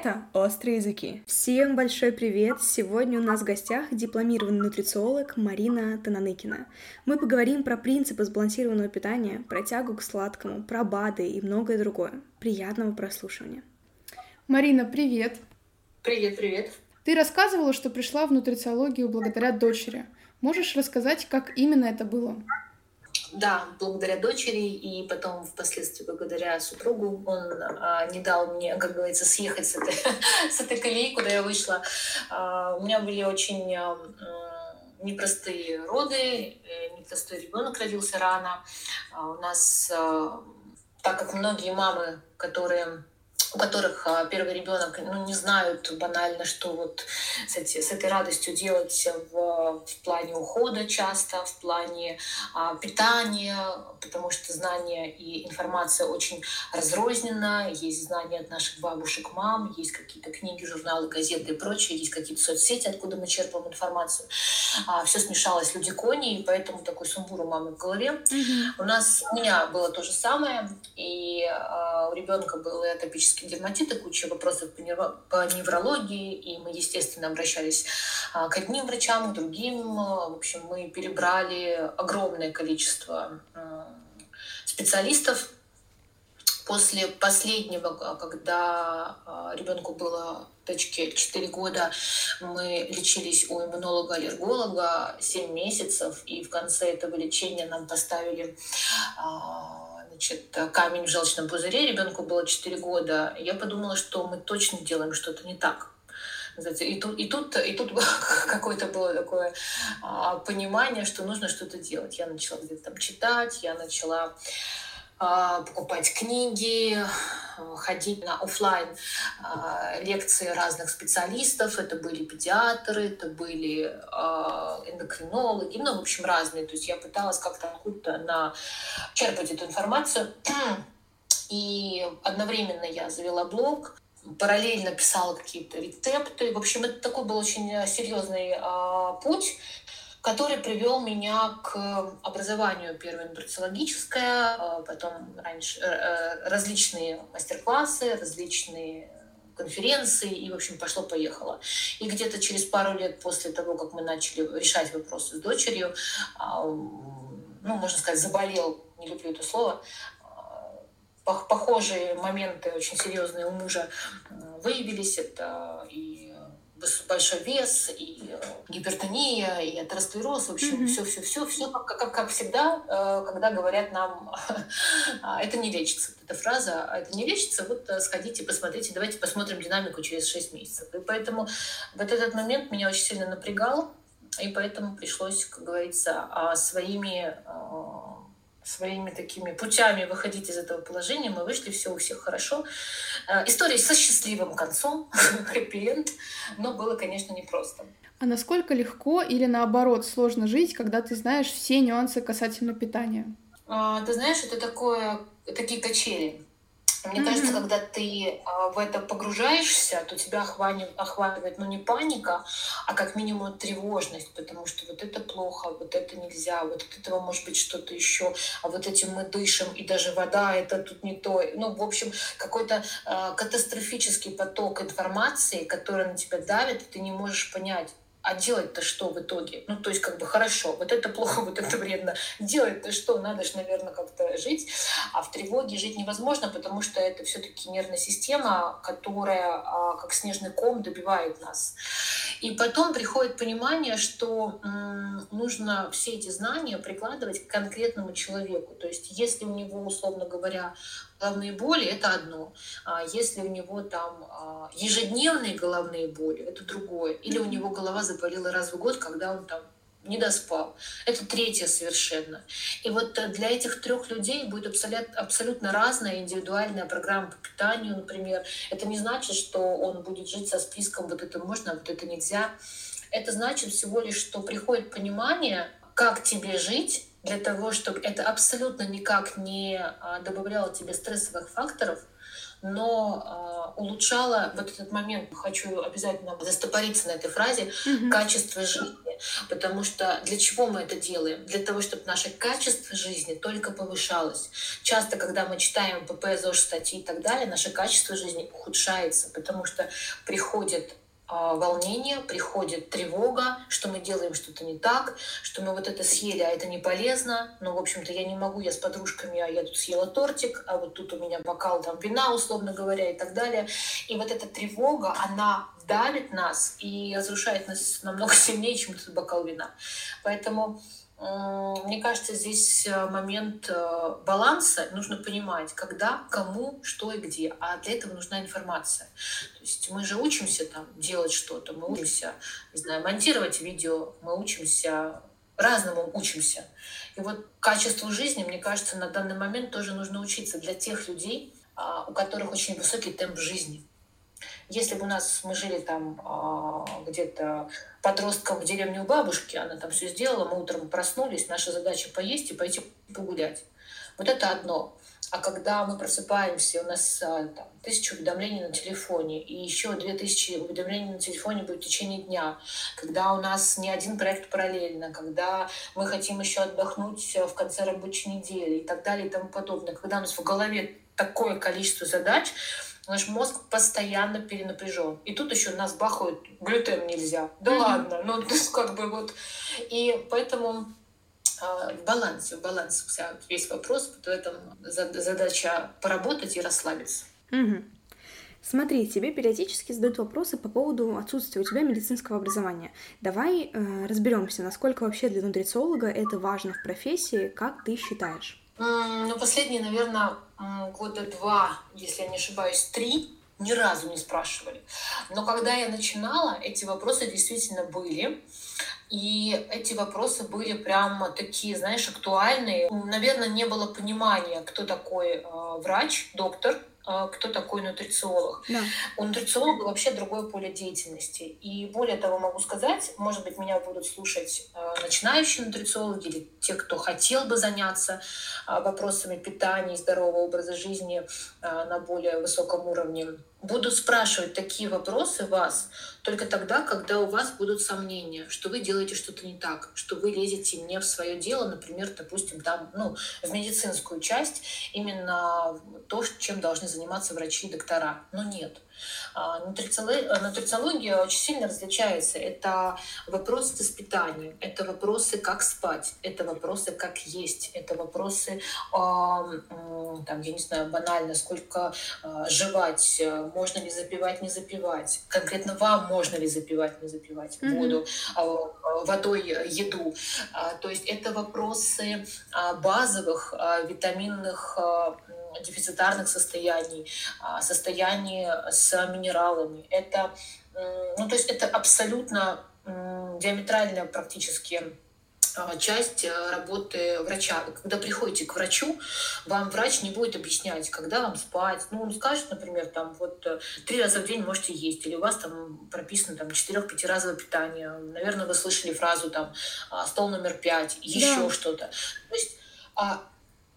Это «Острые языки». Всем большой привет! Сегодня у нас в гостях дипломированный нутрициолог Марина Тананыкина. Мы поговорим про принципы сбалансированного питания, про тягу к сладкому, про БАДы и многое другое. Приятного прослушивания. Марина, привет! Привет, привет! Ты рассказывала, что пришла в нутрициологию благодаря дочери. Можешь рассказать, как именно это было? Да, благодаря дочери и потом впоследствии благодаря супругу он а, не дал мне, как говорится, съехать с этой, с этой колеи, куда я вышла. А, у меня были очень а, непростые роды, э, непростой ребенок родился рано. А, у нас, а, так как многие мамы, которые у которых а, первый ребенок ну, не знают банально, что вот с, эти, с этой радостью делать в, в плане ухода часто, в плане а, питания, потому что знания и информация очень разрознена, есть знания от наших бабушек, мам, есть какие-то книги, журналы, газеты и прочее, есть какие-то соцсети, откуда мы черпаем информацию. А, все смешалось люди кони, и поэтому такой сумбур у мамы в голове. Mm-hmm. У нас, у меня было то же самое, и а, у ребенка был атопический атопический дерматит и куча вопросов по, неврологии, и мы, естественно, обращались а, к одним врачам, к другим. В общем, мы перебрали огромное количество а, специалистов. После последнего, когда а, ребенку было точке 4 года мы лечились у иммунолога-аллерголога 7 месяцев, и в конце этого лечения нам поставили значит, камень в желчном пузыре, ребенку было 4 года, я подумала, что мы точно делаем что-то не так. И тут, и тут, и тут какое-то было такое а, понимание, что нужно что-то делать. Я начала где-то там читать, я начала покупать книги, ходить на офлайн а, лекции разных специалистов. Это были педиатры, это были а, эндокринологи, ну, в общем, разные. То есть я пыталась как-то откуда-то на... черпать эту информацию. И одновременно я завела блог, параллельно писала какие-то рецепты. В общем, это такой был очень серьезный путь который привел меня к образованию первое нутрициологическое, а потом раньше, э, э, различные мастер-классы, различные конференции, и, в общем, пошло-поехало. И где-то через пару лет после того, как мы начали решать вопросы с дочерью, а, ну, можно сказать, заболел, не люблю это слово, а, похожие моменты очень серьезные у мужа выявились. Это и большой вес, и э, гипертония, и атеросклероз, в общем, все, все, все, как, как, как всегда, э, когда говорят нам, «А, это не лечится, эта фраза, а это не лечится, вот э, сходите, посмотрите, давайте посмотрим динамику через 6 месяцев. И поэтому вот этот момент меня очень сильно напрягал, и поэтому пришлось, как говорится, а, своими своими такими путями выходить из этого положения. Мы вышли, все у всех хорошо. Э, история со счастливым концом, хэппи-энд, но было, конечно, непросто. А насколько легко или наоборот сложно жить, когда ты знаешь все нюансы касательно питания? А, ты знаешь, это такое, такие качели. Мне mm-hmm. кажется, когда ты а, в это погружаешься, то тебя охватывает, охватывает, ну, не паника, а как минимум тревожность, потому что вот это плохо, вот это нельзя, вот от этого может быть что-то еще, а вот этим мы дышим, и даже вода это тут не то. Ну, в общем, какой-то а, катастрофический поток информации, который на тебя давит, и ты не можешь понять, а делать-то что в итоге? Ну, то есть, как бы, хорошо, вот это плохо, вот это вредно. Делать-то что? Надо же, наверное, как-то жить. А в тревоге жить невозможно, потому что это все-таки нервная система, которая, а, как снежный ком, добивает нас. И потом приходит понимание, что нужно все эти знания прикладывать к конкретному человеку. То есть, если у него, условно говоря, головные боли, это одно. А если у него там а, ежедневные головные боли, это другое. Или у него голова заболела раз в год, когда он там не доспал. Это третье совершенно. И вот э, для этих трех людей будет абсолютно, абсолютно разная индивидуальная программа по питанию, например. Это не значит, что он будет жить со списком вот это можно, а вот это нельзя. Это значит всего лишь, что приходит понимание, как тебе жить, для того, чтобы это абсолютно никак не а, добавляло тебе стрессовых факторов, но э, улучшала вот этот момент, хочу обязательно застопориться на этой фразе, mm-hmm. качество жизни. Потому что для чего мы это делаем? Для того, чтобы наше качество жизни только повышалось. Часто, когда мы читаем ПП, ЗОЖ, статьи и так далее, наше качество жизни ухудшается, потому что приходит волнение, приходит тревога, что мы делаем что-то не так, что мы вот это съели, а это не полезно. Ну, в общем-то, я не могу, я с подружками, а я тут съела тортик, а вот тут у меня бокал там вина, условно говоря, и так далее. И вот эта тревога, она давит нас и разрушает нас намного сильнее, чем этот бокал вина. Поэтому мне кажется, здесь э, момент э, баланса. Нужно понимать, когда, кому, что и где. А для этого нужна информация. То есть мы же учимся там делать что-то, мы учимся, не знаю, монтировать видео, мы учимся разному учимся. И вот качеству жизни, мне кажется, на данный момент тоже нужно учиться для тех людей, а, у которых очень высокий темп жизни. Если бы у нас мы жили там а, где-то подростком в деревне у бабушки, она там все сделала, мы утром проснулись, наша задача поесть и пойти погулять. Вот это одно. А когда мы просыпаемся, у нас а, там, тысяча уведомлений на телефоне, и еще две тысячи уведомлений на телефоне будет в течение дня, когда у нас не один проект параллельно, когда мы хотим еще отдохнуть в конце рабочей недели и так далее и тому подобное, когда у нас в голове такое количество задач, Наш мозг постоянно перенапряжен. И тут еще нас бахают, глютен нельзя. Да mm-hmm. ладно, ну то есть как бы вот. И поэтому э, в балансе, в балансе вся, весь вопрос, поэтому задача поработать и расслабиться. Угу. Смотри, тебе периодически задают вопросы по поводу отсутствия у тебя медицинского образования. Давай э, разберемся, насколько вообще для нутрициолога это важно в профессии, как ты считаешь? Ну, последние, наверное, года два, если я не ошибаюсь, три, ни разу не спрашивали. Но когда я начинала, эти вопросы действительно были. И эти вопросы были прямо такие, знаешь, актуальные. Наверное, не было понимания, кто такой э, врач, доктор, кто такой нутрициолог. Да. У нутрициолога вообще другое поле деятельности. И более того, могу сказать, может быть, меня будут слушать а, начинающие нутрициологи или те, кто хотел бы заняться а, вопросами питания и здорового образа жизни на более высоком уровне буду спрашивать такие вопросы вас только тогда, когда у вас будут сомнения, что вы делаете что-то не так, что вы лезете не в свое дело, например, допустим, там, ну, в медицинскую часть, именно то, чем должны заниматься врачи и доктора. Но нет. А, нутрициология очень сильно различается. Это вопросы с питанием, это вопросы, как спать, это вопросы, как есть, это вопросы, там, я не знаю, банально, сколько а, жевать, можно ли запивать, не запивать. Конкретно вам можно ли запивать, не запивать воду, а, водой еду. То есть это вопросы базовых витаминных дефицитарных состояний, а, состояний с минералами. Это, ну, то есть это абсолютно диаметрально практически а, часть э, работы врача. Когда приходите к врачу, вам врач не будет объяснять, когда вам спать. Ну, он скажет, например, там вот э, три раза в день можете есть, или у вас там прописано там четырех-пятиразовое питание. Наверное, вы слышали фразу там «А, стол номер пять, еще да. что-то. То есть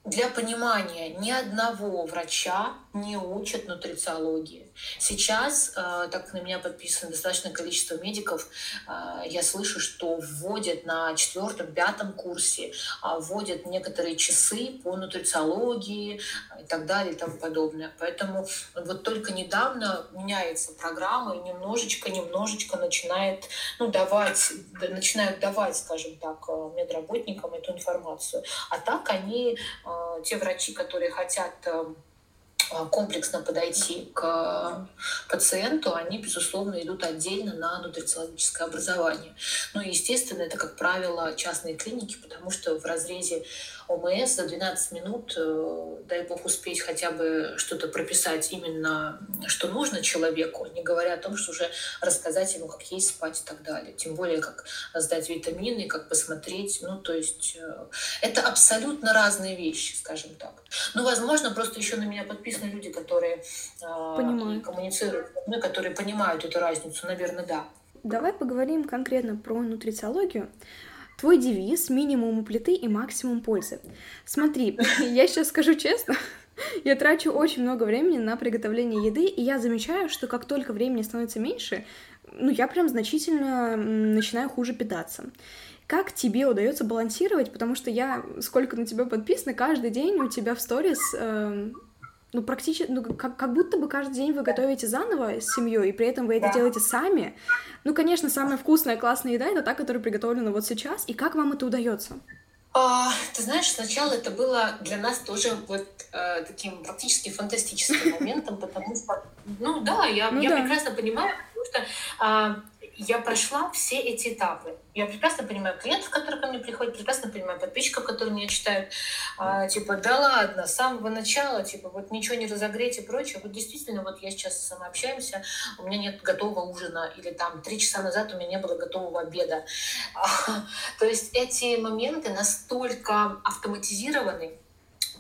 для понимания ни одного врача не учат нутрициологии. Сейчас, э, так на меня подписано достаточное количество медиков, э, я слышу, что вводят на четвертом, пятом курсе, а вводят некоторые часы по нутрициологии и так далее и тому подобное. Поэтому вот только недавно меняется программа и немножечко, немножечко начинает ну, давать, начинают давать, скажем так, э, медработникам эту информацию. А так они, те врачи, которые хотят комплексно подойти к пациенту, они, безусловно, идут отдельно на нутрициологическое образование. Ну, естественно, это, как правило, частные клиники, потому что в разрезе ОМС за 12 минут, э, дай бог успеть хотя бы что-то прописать именно, что нужно человеку, не говоря о том, что уже рассказать ему, как есть, спать и так далее. Тем более, как сдать витамины, как посмотреть. Ну, то есть э, это абсолютно разные вещи, скажем так. Ну, возможно, просто еще на меня подписаны люди, которые э, Понимаю. коммуницируют, ну, которые понимают эту разницу, наверное, да. Давай поговорим конкретно про нутрициологию. Твой девиз — минимум плиты и максимум пользы. Смотри, я сейчас скажу честно, Я трачу очень много времени на приготовление еды, и я замечаю, что как только времени становится меньше, ну, я прям значительно начинаю хуже питаться. Как тебе удается балансировать? Потому что я, сколько на тебя подписано, каждый день у тебя в сторис э, ну, практически, ну, как, как будто бы каждый день вы готовите заново с семьей, и при этом вы это да. делаете сами. Ну, конечно, самая вкусная, классная еда — это та, которая приготовлена вот сейчас. И как вам это удается? А, ты знаешь, сначала это было для нас тоже вот э, таким практически фантастическим моментом, потому что, ну да, я, ну, я да. прекрасно понимаю, потому что а, я прошла все эти этапы. Я прекрасно понимаю клиентов, которые ко мне приходят, прекрасно понимаю подписчиков, которые меня читают. А, типа, да ладно, с самого начала, типа, вот ничего не разогреть и прочее. Вот действительно, вот я сейчас с вами общаемся, у меня нет готового ужина, или там три часа назад у меня не было готового обеда. А, то есть эти моменты настолько автоматизированы,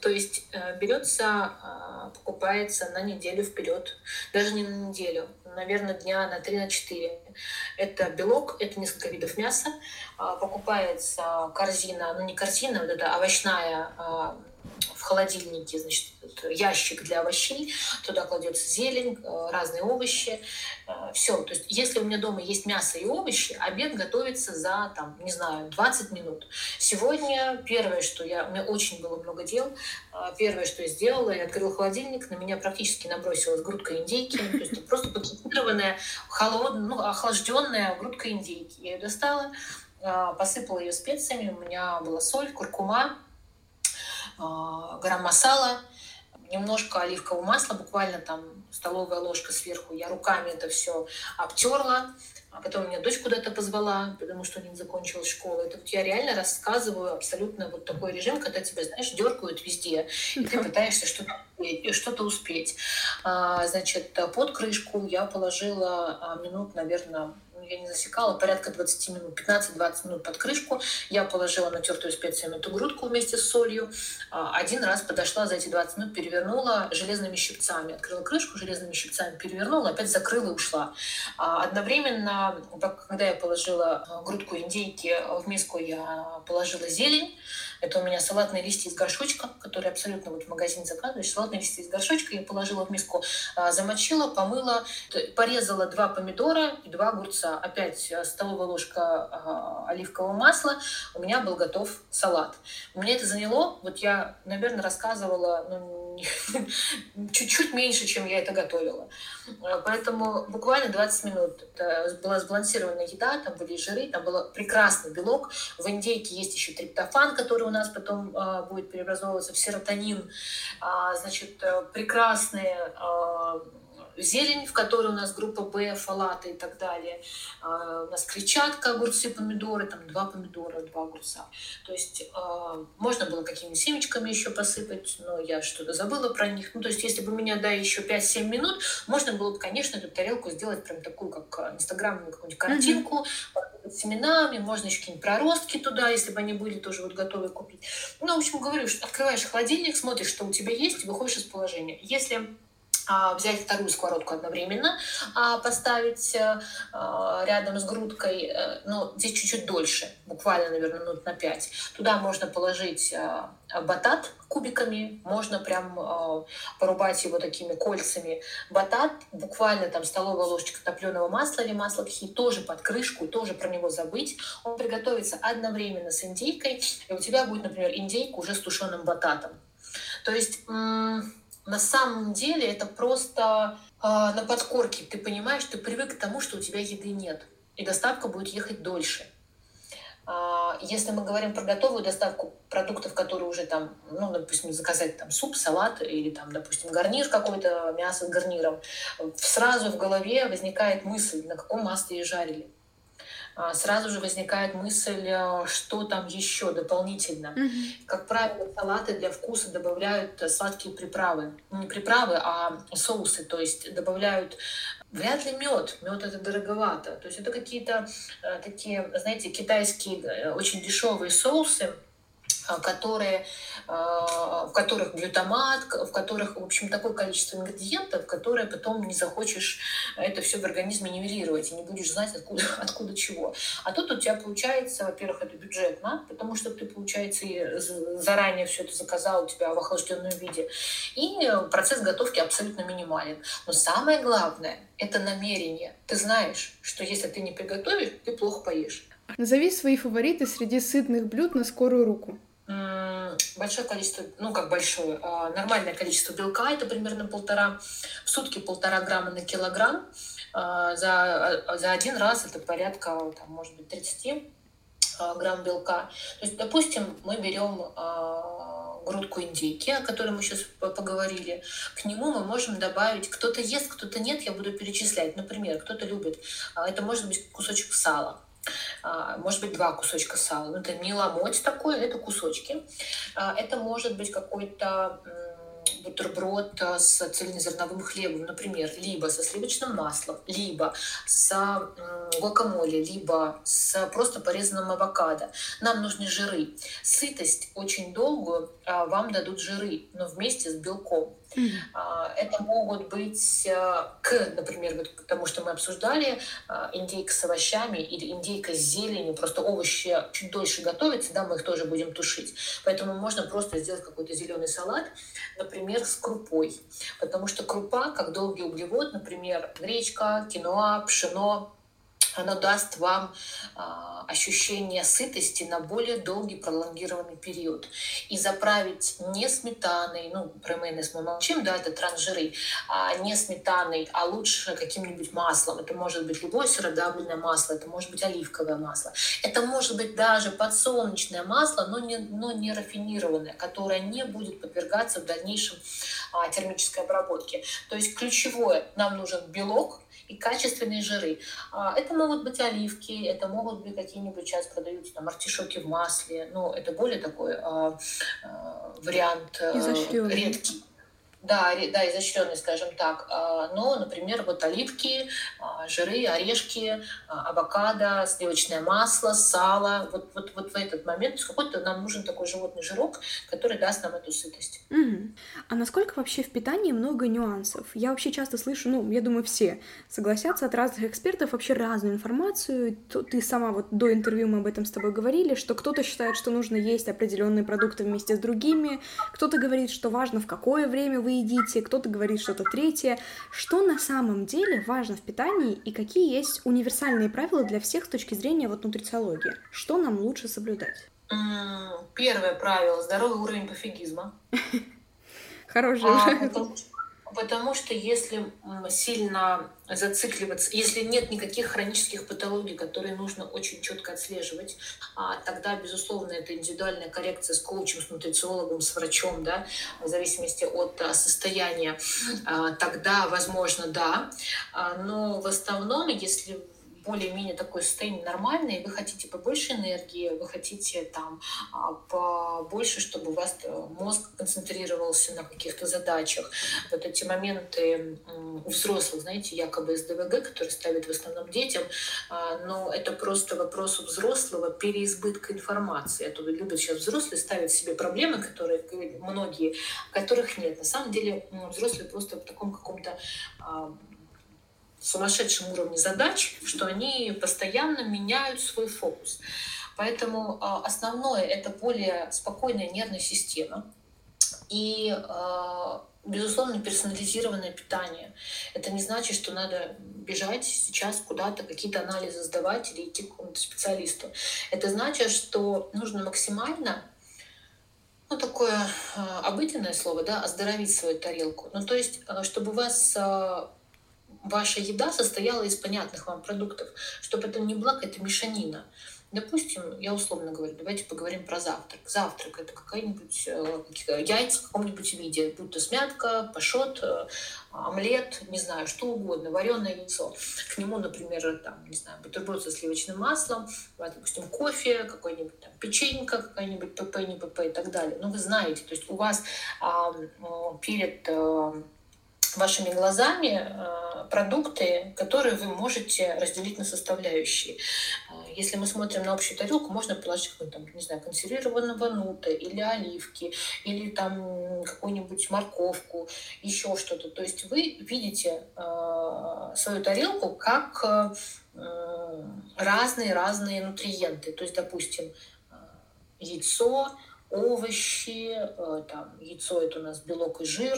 то есть э, берется, а, покупается на неделю вперед, даже не на неделю, наверное, дня на 3 на 4. Это белок, это несколько видов мяса. А, покупается корзина, ну не корзина, вот это овощная а, в холодильнике, значит, ящик для овощей, туда кладется зелень, э, разные овощи, э, все. То есть, если у меня дома есть мясо и овощи, обед готовится за, там, не знаю, 20 минут. Сегодня первое, что я, у меня очень было много дел, э, первое, что я сделала, я открыла холодильник, на меня практически набросилась грудка индейки, то есть просто пакетированная, холодная, ну, охлажденная грудка индейки. Я ее достала, посыпала ее специями, у меня была соль, куркума, грамм масала, немножко оливкового масла, буквально там столовая ложка сверху. Я руками это все обтерла, а потом меня дочь куда-то позвала, потому что у них закончилась школа. Это вот я реально рассказываю абсолютно вот такой режим, когда тебя, знаешь, дергают везде, и ты пытаешься что-то что-то успеть. А, значит, под крышку я положила минут, наверное, я не засекала, порядка 20 минут, 15-20 минут под крышку. Я положила натертую специями эту грудку вместе с солью. А, один раз подошла за эти 20 минут, перевернула железными щипцами. Открыла крышку, железными щипцами перевернула, опять закрыла и ушла. А, одновременно, когда я положила а, грудку индейки в миску, я положила зелень. Это у меня салатные листья из горшочка, которые абсолютно вот в магазине заказываешь. Салатные листья из горшочка я положила в миску, замочила, помыла, порезала два помидора и два огурца опять э, столовая ложка а, оливкового масла, у меня был готов салат. Мне это заняло, вот я, наверное, рассказывала ну, чуть-чуть меньше, чем я это готовила. Э, поэтому буквально 20 минут. Была сбалансированная еда, там были жиры, там был прекрасный белок. В индейке есть еще триптофан, который у нас потом э, будет преобразовываться в серотонин. А, значит, прекрасные зелень, в которой у нас группа Б, фалаты и так далее. А, у нас клетчатка, огурцы, помидоры, там два помидора, два огурца. То есть а, можно было какими-нибудь семечками еще посыпать, но я что-то забыла про них. Ну, то есть если бы меня, да, еще 5-7 минут, можно было бы, конечно, эту тарелку сделать прям такую, как инстаграмную какую-нибудь картинку, с семенами, можно еще какие-нибудь проростки туда, если бы они были тоже вот готовы купить. Ну, в общем, говорю, что открываешь холодильник, смотришь, что у тебя есть, и выходишь из положения. Если взять вторую сковородку одновременно, а, поставить э, а, рядом с грудкой, э, ну, здесь чуть-чуть дольше, буквально, наверное, минут на пять. Туда можно положить батат кубиками, можно прям порубать его такими кольцами. Батат, буквально там столовая ложечка топленого масла или масла тхи, тоже под крышку, тоже про него забыть. Он приготовится одновременно с индейкой, и у тебя будет, например, индейка уже с тушеным бататом. То есть на самом деле это просто э, на подкорке. Ты понимаешь, ты привык к тому, что у тебя еды нет, и доставка будет ехать дольше. Э, если мы говорим про готовую доставку продуктов, которые уже там, ну, допустим, заказать там суп, салат или там, допустим, гарнир какой-то, мясо с гарниром, сразу в голове возникает мысль, на каком масле ее жарили сразу же возникает мысль, а, что там еще дополнительно. Mm-hmm. Как правило, салаты для вкуса добавляют сладкие приправы. Не приправы, а соусы. То есть добавляют Вряд ли мед. Мед это дороговато. То есть это какие-то э, такие, знаете, китайские э, очень дешевые соусы, а, которые, а, в которых глютамат, в которых, в общем, такое количество ингредиентов, которые потом не захочешь это все в организме нивелировать и не будешь знать, откуда, откуда чего. А тут у тебя получается, во-первых, это бюджетно, потому что ты, получается, заранее все это заказал у тебя в охлажденном виде, и процесс готовки абсолютно минимален. Но самое главное — это намерение. Ты знаешь, что если ты не приготовишь, ты плохо поешь. Назови свои фавориты среди сытных блюд на скорую руку большое количество, ну как большое, а, нормальное количество белка, это примерно полтора, в сутки полтора грамма на килограмм. А, за, а, за один раз это порядка, там, может быть, 30 грамм белка. То есть, допустим, мы берем грудку индейки, о которой мы сейчас поговорили, к нему мы можем добавить, кто-то ест, кто-то нет, я буду перечислять. Например, кто-то любит, это может быть кусочек сала, может быть, два кусочка сала. Это не ломоть такой, это кусочки. А, это может быть какой-то бутерброд а, с цельнозерновым хлебом, например, либо со сливочным маслом, либо с гуакамоле, либо с просто порезанным авокадо. Нам нужны жиры. Сытость очень долгую вам дадут жиры, но вместе с белком. Mm-hmm. Это могут быть а, к, например, вот к тому, что мы обсуждали, а, индейка с овощами или индейка с зеленью, просто овощи чуть дольше готовятся, да, мы их тоже будем тушить. Поэтому можно просто сделать какой-то зеленый салат, например, с крупой. Потому что крупа, как долгий углевод, например, гречка, киноа, пшено, оно даст вам а, ощущение сытости на более долгий пролонгированный период. И заправить не сметаной, ну, про майонез мы молчим, да, это трансжиры, а не сметаной, а лучше каким-нибудь маслом. Это может быть любое сыродавленное масло, это может быть оливковое масло. Это может быть даже подсолнечное масло, но не, но не рафинированное, которое не будет подвергаться в дальнейшем а, термической обработке. То есть ключевое, нам нужен белок, и качественные жиры. А, это могут быть оливки, это могут быть какие-нибудь, сейчас продаются там артишоки в масле, но это более такой а, а, вариант э, редкий. Да, да, изощренный, скажем так. А, но, например, вот оливки, а, жиры, орешки, а, авокадо, сливочное масло, сало. Вот, вот, вот в этот момент какой-то нам нужен такой животный жирок, который даст нам эту сытость. Угу. А насколько вообще в питании много нюансов? Я вообще часто слышу, ну, я думаю, все согласятся от разных экспертов вообще разную информацию. Ты сама вот до интервью мы об этом с тобой говорили, что кто-то считает, что нужно есть определенные продукты вместе с другими, кто-то говорит, что важно в какое время вы едите, кто-то говорит что-то третье. Что на самом деле важно в питании и какие есть универсальные правила для всех с точки зрения вот нутрициологии? Что нам лучше соблюдать? Первое правило – здоровый уровень пофигизма. Хороший. А, Потому что если сильно зацикливаться, если нет никаких хронических патологий, которые нужно очень четко отслеживать, а тогда, безусловно, это индивидуальная коррекция с коучем, с нутрициологом, с врачом, да, в зависимости от а, состояния, а, тогда, возможно, да. Но в основном, если более-менее такое состояние нормальное, и вы хотите побольше энергии, вы хотите там а, побольше, чтобы у вас э, мозг концентрировался на каких-то задачах. Вот эти моменты у взрослых, знаете, якобы СДВГ, которые ставят в основном детям, а, но это просто вопрос у взрослого переизбытка информации. А то любят сейчас взрослые ставить себе проблемы, которые многие, которых нет. На самом деле взрослые просто в таком каком-то а, сумасшедшем уровне задач, что они постоянно меняют свой фокус. Поэтому а, основное это более спокойная нервная система и а, безусловно, персонализированное питание. Это не значит, что надо бежать сейчас куда-то, какие-то анализы сдавать или идти к какому-то специалисту. Это значит, что нужно максимально ну, такое обыденное слово, да, оздоровить свою тарелку. Ну, то есть, чтобы у вас ваша еда состояла из понятных вам продуктов, чтобы это не была какая-то мешанина. Допустим, я условно говорю, давайте поговорим про завтрак. Завтрак это какая-нибудь э, яйца в каком-нибудь виде, будь то смятка, пашот, э, омлет, не знаю, что угодно, вареное яйцо. К нему, например, там, не знаю, бутерброд со сливочным маслом, допустим, кофе, какой-нибудь там печенька, какая-нибудь ПП, не ПП и так далее. Но вы знаете, то есть у вас а, перед а, вашими глазами э, продукты, которые вы можете разделить на составляющие. Э, Если мы смотрим на общую тарелку, можно положить какой-то, не знаю, консервированного нута или оливки, или там какую-нибудь морковку, еще что-то. То есть вы видите э, свою тарелку как разные-разные нутриенты. То есть, допустим, яйцо, овощи, э, там, яйцо это у нас белок и жир,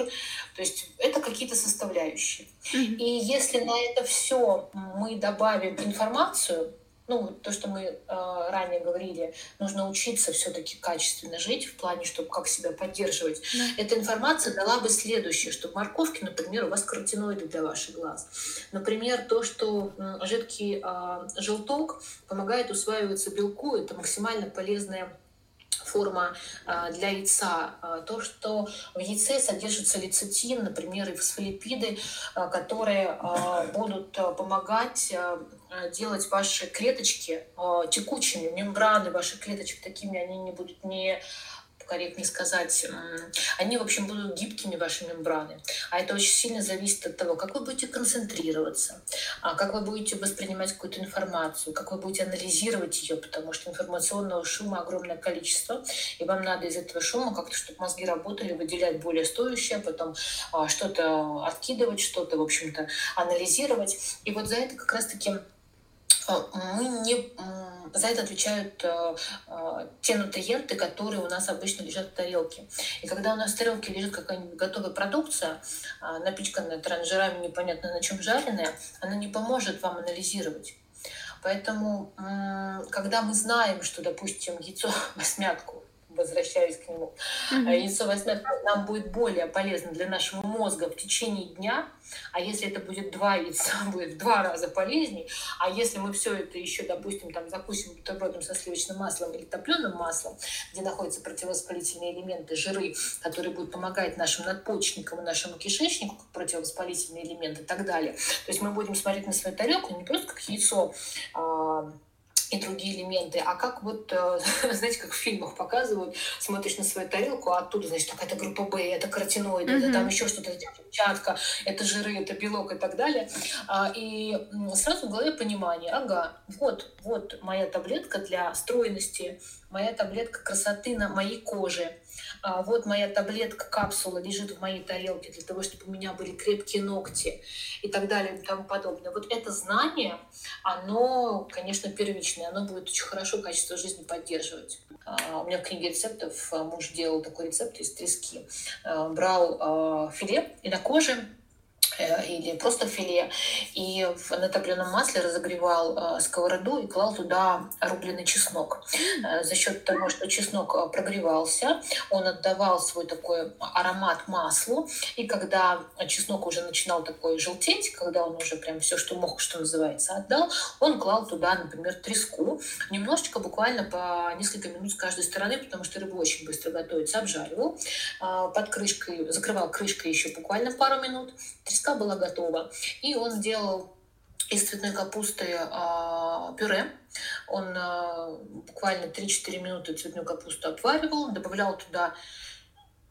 то есть это какие-то составляющие. Mm-hmm. И если на это все мы добавим информацию, ну, то, что мы э, ранее говорили, нужно учиться все-таки качественно жить в плане, чтобы как себя поддерживать. Да. Эта информация дала бы следующее, что в морковке, например, у вас каротиноиды для ваших глаз. Например, то, что жидкий э, желток помогает усваиваться белку, это максимально полезная форма а, для яйца. А, то, что в яйце содержится лецитин, например, и фосфолипиды, а, которые будут помогать делать ваши клеточки текучими, мембраны ваших клеточек такими, они не будут не корректнее сказать, они, в общем, будут гибкими, ваши мембраны. А это очень сильно зависит от того, как вы будете концентрироваться, а как вы будете воспринимать какую-то информацию, как вы будете анализировать ее, потому что информационного шума огромное количество, и вам надо из этого шума как-то, чтобы мозги работали, выделять более стоящее, потом а, что-то откидывать, что-то, в общем-то, анализировать. И вот за это как раз-таки мы не за это отвечают э, э, те нутриенты, которые у нас обычно лежат в тарелке. И когда у нас в тарелке лежит какая-нибудь готовая продукция, э, напичканная транжирами, непонятно на чем жареная, она не поможет вам анализировать. Поэтому, когда мы знаем, что, допустим, яйцо в смятку возвращаюсь к нему, mm-hmm. яйцо восьмерка нам будет более полезно для нашего мозга в течение дня, а если это будет два яйца, будет в два раза полезнее, а если мы все это еще, допустим, там закусим бутербродом со сливочным маслом или топленым маслом, где находятся противовоспалительные элементы, жиры, которые будут помогать нашим надпочечникам и нашему кишечнику, как противовоспалительные элементы и так далее. То есть мы будем смотреть на свою тарелку не просто как яйцо, а, и другие элементы. А как вот, э, знаете, как в фильмах показывают, смотришь на свою тарелку, а оттуда, значит, так, это группа Б, это каротиноиды, mm-hmm. это там еще что-то, это клетчатка, это жиры, это белок и так далее. А, и сразу в голове понимание, ага, вот, вот моя таблетка для стройности, моя таблетка красоты на моей коже, вот моя таблетка, капсула лежит в моей тарелке для того, чтобы у меня были крепкие ногти и так далее и тому подобное. Вот это знание, оно, конечно, первичное, оно будет очень хорошо качество жизни поддерживать. А, у меня в книге рецептов а, муж делал такой рецепт из трески. Брал филе и на коже или просто филе, и в натопленном масле разогревал э, сковороду и клал туда рубленый чеснок. Э, за счет того, что чеснок прогревался, он отдавал свой такой аромат маслу, и когда чеснок уже начинал такой желтеть, когда он уже прям все, что мог, что называется, отдал, он клал туда, например, треску, немножечко, буквально по несколько минут с каждой стороны, потому что рыба очень быстро готовится, обжаривал. Под крышкой, закрывал крышкой еще буквально пару минут, треска была готова. И он делал из цветной капусты э, пюре. Он э, буквально 3-4 минуты цветную капусту обваривал, добавлял туда,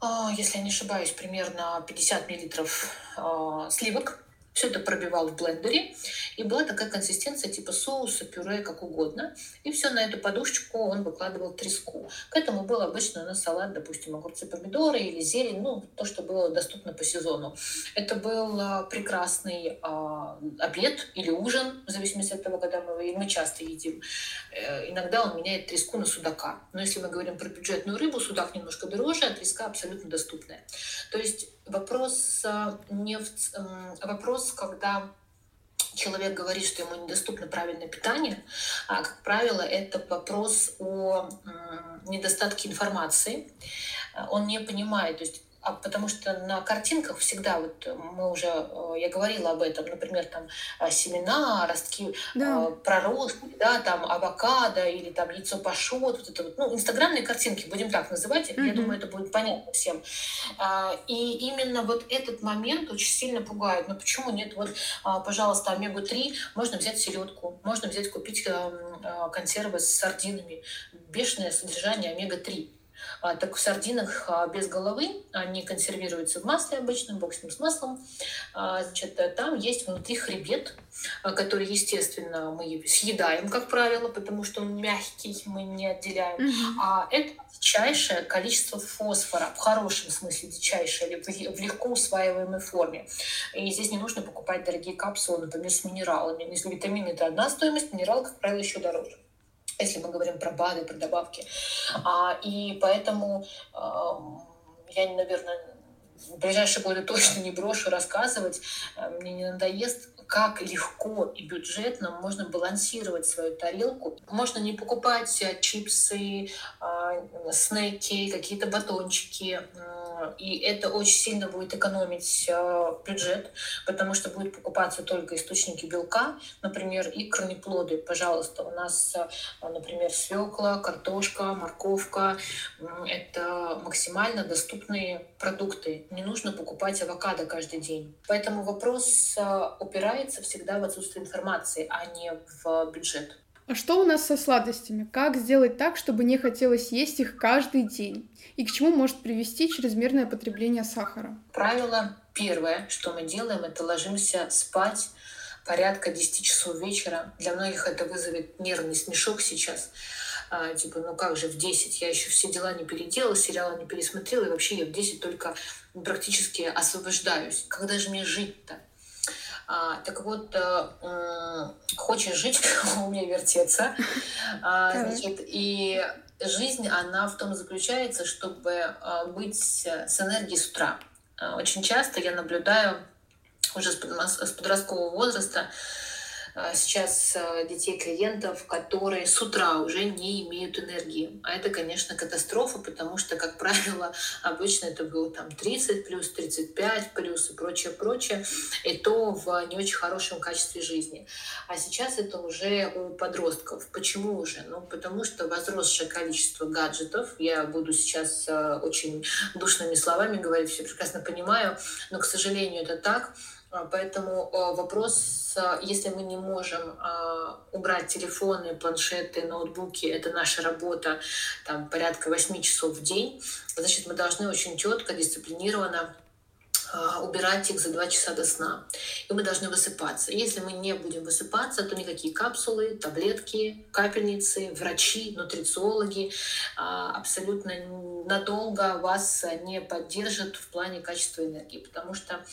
э, если я не ошибаюсь, примерно 50 миллилитров э, сливок все это пробивал в блендере, и была такая консистенция типа соуса, пюре, как угодно. И все на эту подушечку он выкладывал треску. К этому был обычно у нас салат, допустим, огурцы, помидоры или зелень, ну, то, что было доступно по сезону. Это был а, прекрасный а, обед или ужин, в зависимости от того, когда мы, мы часто едим. Э, иногда он меняет треску на судака. Но если мы говорим про бюджетную рыбу, судак немножко дороже, а треска абсолютно доступная. То есть вопрос а, не в, вопрос, когда человек говорит, что ему недоступно правильное питание, а, как правило, это вопрос о недостатке информации. Он не понимает, то есть а потому что на картинках всегда, вот мы уже, э, я говорила об этом, например, там э, семена, ростки да. Э, проростки, да, там авокадо или там яйцо пашот, вот это вот, ну, инстаграмные картинки, будем так называть, mm-hmm. я думаю, это будет понятно всем. А, и именно вот этот момент очень сильно пугает. Но почему нет, вот, а, пожалуйста, омегу-3, можно взять селедку, можно взять, купить консервы с сардинами, бешеное содержание омега-3 А, так в сардинах а, без головы, они консервируются в масле обычном, бог с ним с маслом. А, значит, там есть внутри хребет, который, естественно, мы съедаем, как правило, потому что он мягкий, мы не отделяем. Mm-hmm. А это дичайшее количество фосфора, в хорошем смысле дичайшее, в легко усваиваемой форме. И здесь не нужно покупать дорогие капсулы, например, с минералами. Если витамины – это одна стоимость, минералы, как правило, еще дороже если мы говорим про БАДы, про добавки. А, и поэтому э, я, наверное, в ближайшие годы точно не брошу рассказывать, э, мне не надоест, как легко и бюджетно можно балансировать свою тарелку. Можно не покупать чипсы, а, снеки, какие-то батончики, и это очень сильно будет экономить э, бюджет, потому что будет покупаться только источники белка, например, и корнеплоды. Пожалуйста, у нас, э, например, свекла, картошка, морковка. Это максимально доступные продукты. Не нужно покупать авокадо каждый день. Поэтому вопрос э, упирается всегда в отсутствие информации, а не в бюджет. А что у нас со сладостями? Как сделать так, чтобы не хотелось есть их каждый день? И к чему может привести чрезмерное потребление сахара? Правило первое, что мы делаем, это ложимся спать порядка 10 часов вечера. Для многих это вызовет нервный смешок сейчас. А, типа, ну как же в 10? Я еще все дела не переделала, сериалы не пересмотрела, и вообще я в 10 только практически освобождаюсь. Когда же мне жить-то? А, так вот, э, хочешь жить, умей вертеться. А, значит, и жизнь, она в том заключается, чтобы а, быть с энергией с утра. А, очень часто я наблюдаю уже с подросткового возраста, сейчас а, детей клиентов, которые с утра уже не имеют энергии. А это, конечно, катастрофа, потому что, как правило, обычно это было там 30 плюс, 35 плюс и прочее, прочее. И то в не очень хорошем качестве жизни. А сейчас это уже у подростков. Почему уже? Ну, потому что возросшее количество гаджетов, я буду сейчас а, очень душными словами говорить, все прекрасно понимаю, но, к сожалению, это так, а, поэтому а, вопрос, а, если мы не можем убрать телефоны, планшеты, ноутбуки, это наша работа, там порядка 8 часов в день, значит, мы должны очень четко, дисциплинированно а, убирать их за два часа до сна. И мы должны высыпаться. Если мы не будем высыпаться, то никакие капсулы, таблетки, капельницы, врачи, нутрициологи а, абсолютно надолго вас не поддержат в плане качества энергии, потому что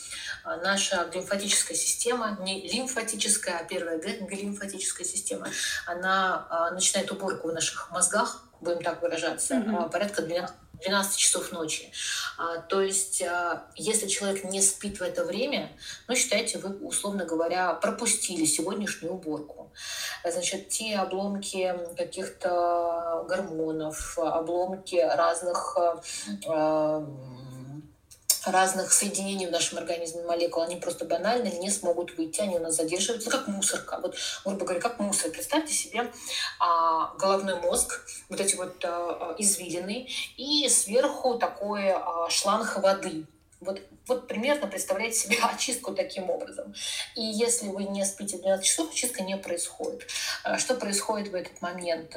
а, наша лимфатическая система, не лимфатическая, а первая глимфатическая система, она начинает уборку в наших мозгах, будем так выражаться, mm-hmm. порядка 12 12 часов ночи. А, то есть, а, если человек не спит в это время, ну, считайте, вы, условно говоря, пропустили сегодняшнюю уборку. Значит, те обломки каких-то гормонов, обломки разных а, разных соединений в нашем организме молекул, они просто банально не смогут выйти, они у нас задерживаются, как мусорка. Вот, грубо говоря, как мусор. Представьте себе а, головной мозг, вот эти вот а, извилины, и сверху такой а, шланг воды. Вот, вот примерно представляете себе очистку таким образом. И если вы не спите 12 часов, очистка не происходит. А, что происходит в этот момент?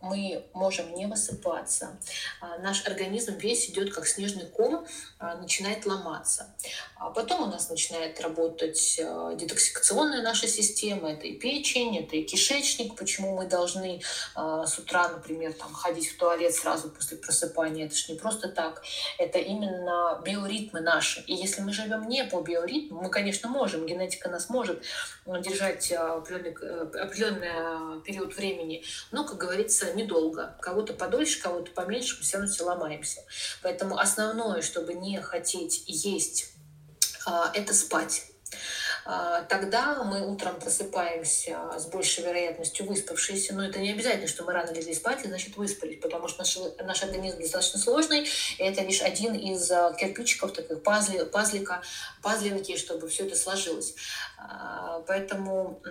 Мы можем не высыпаться. А, наш организм весь идет как снежный ком, а, начинает ломаться. А потом у нас начинает работать а, детоксикационная наша система, это и печень, это и кишечник, почему мы должны с утра, например, там, ходить в туалет сразу после просыпания, это же не просто так, это именно биоритмы наши. И если мы живем не по биоритму, мы, конечно, можем, генетика нас может держать определенный, определенный период времени, но, как говорится, недолго. Кого-то подольше, кого-то поменьше, мы все равно все ломаемся. Поэтому основное, чтобы не хотеть есть, а, это спать. А, тогда мы утром просыпаемся с большей вероятностью выспавшиеся, но это не обязательно, что мы рано легли спать, и значит выспались, потому что наш, наш организм достаточно сложный, и это лишь один из а, кирпичиков, таких пазли, пазлика, пазлинки, чтобы все это сложилось. Поэтому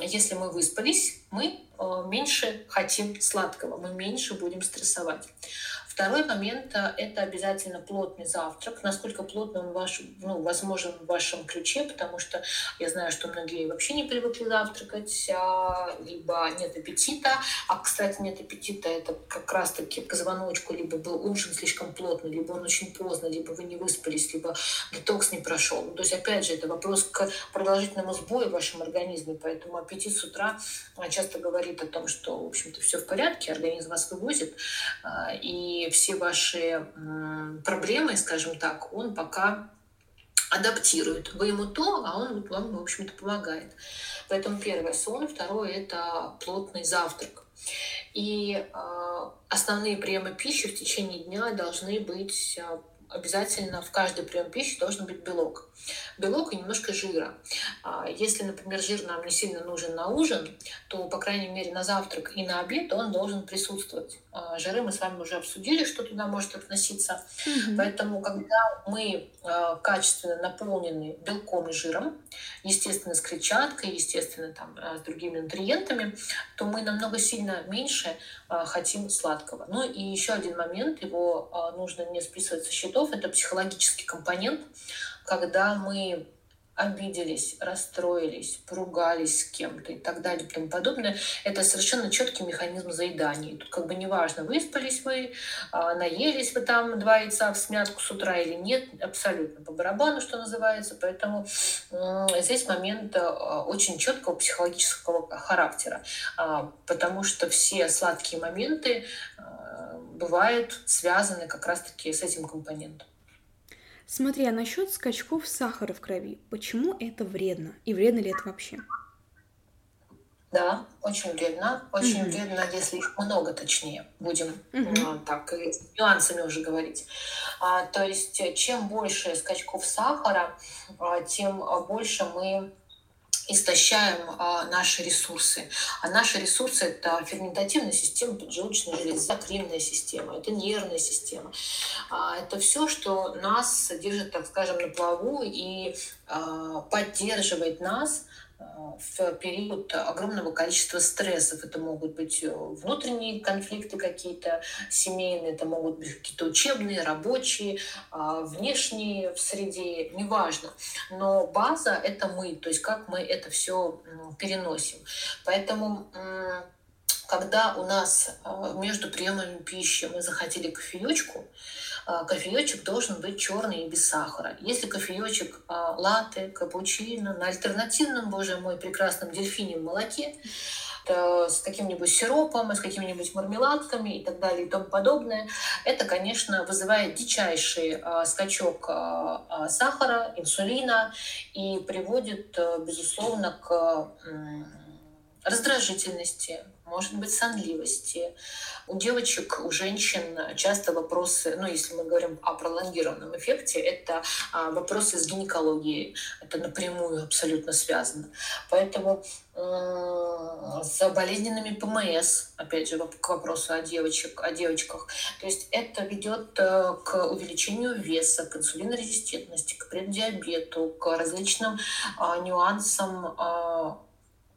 если мы выспались, мы э, меньше хотим сладкого, мы меньше будем стрессовать. Второй момент – это обязательно плотный завтрак. Насколько плотный он ваш, ну, возможен в вашем ключе, потому что я знаю, что многие вообще не привыкли завтракать, а, либо нет аппетита. А, кстати, нет аппетита – это как раз-таки к звоночку, либо был ужин слишком плотный, либо он очень поздно, либо вы не выспались, либо детокс не прошел. То есть, опять же, это вопрос к продолжительному сбою в вашем организме, поэтому аппетит с утра часто говорит о том, что, в общем-то, все в порядке, организм вас вывозит, а, и все ваши проблемы, скажем так, он пока адаптирует. Вы ему то, а он вам, в общем-то, помогает. Поэтому первое сон, второе – это плотный завтрак. И э, основные приемы пищи в течение дня должны быть а, обязательно в каждый прием пищи должен быть белок. Белок и немножко жира. А, если, например, жир нам не сильно нужен на ужин, то, по крайней мере, на завтрак и на обед он должен присутствовать. А, жиры мы с вами уже обсудили, что туда может относиться. Mm-hmm. Поэтому, когда мы а, качественно наполнены белком и жиром, естественно, с клетчаткой, естественно, там, с другими нутриентами, то мы намного сильно меньше хотим сладкого. Ну и еще один момент, его нужно не списывать со счетов, это психологический компонент, когда мы обиделись, расстроились, поругались с кем-то и так далее и тому подобное, это совершенно четкий механизм заедания. тут как бы неважно, выспались вы, а, наелись вы там два яйца в смятку с утра или нет, абсолютно по барабану, что называется. Поэтому здесь момент а, очень четкого психологического характера, а, потому что все сладкие моменты бывают связаны как раз-таки с этим компонентом. Смотри, а насчет скачков сахара в крови, почему это вредно? И вредно ли это вообще? Да, очень вредно. Очень mm-hmm. вредно, если их много, точнее, будем mm-hmm. так нюансами уже говорить. А, то есть, чем больше скачков сахара, а, тем больше мы истощаем а, наши ресурсы. А наши ресурсы – это ферментативная система поджелудочной железы, кремная система, это нервная система. А, это все, что нас держит, так скажем, на плаву и а, поддерживает нас в период огромного количества стрессов. Это могут быть э, внутренние конфликты какие-то семейные, это могут быть какие-то учебные, рабочие, а, внешние в среде, неважно. Но база — это мы, то есть как мы это все переносим. Поэтому когда у нас а, между приемами пищи мы захотели кофеечку, кофеечек должен быть черный и без сахара. Если кофеечек а, латте, капучино, на альтернативном, боже мой, прекрасном дельфинем молоке, с каким-нибудь сиропом, с какими-нибудь мармеладками и так далее и тому подобное, это, конечно, вызывает дичайший э, скачок э, сахара, инсулина и приводит, безусловно, к э, раздражительности, может быть, сонливости. У девочек, у женщин часто вопросы, ну, если мы говорим о пролонгированном эффекте, это а, вопросы с гинекологией. Это напрямую абсолютно связано. Поэтому с болезненными ПМС, опять же, к вопросу о, девочек, о девочках. То есть это ведет э, к увеличению веса, к инсулинорезистентности, к преддиабету, к различным а, нюансам а,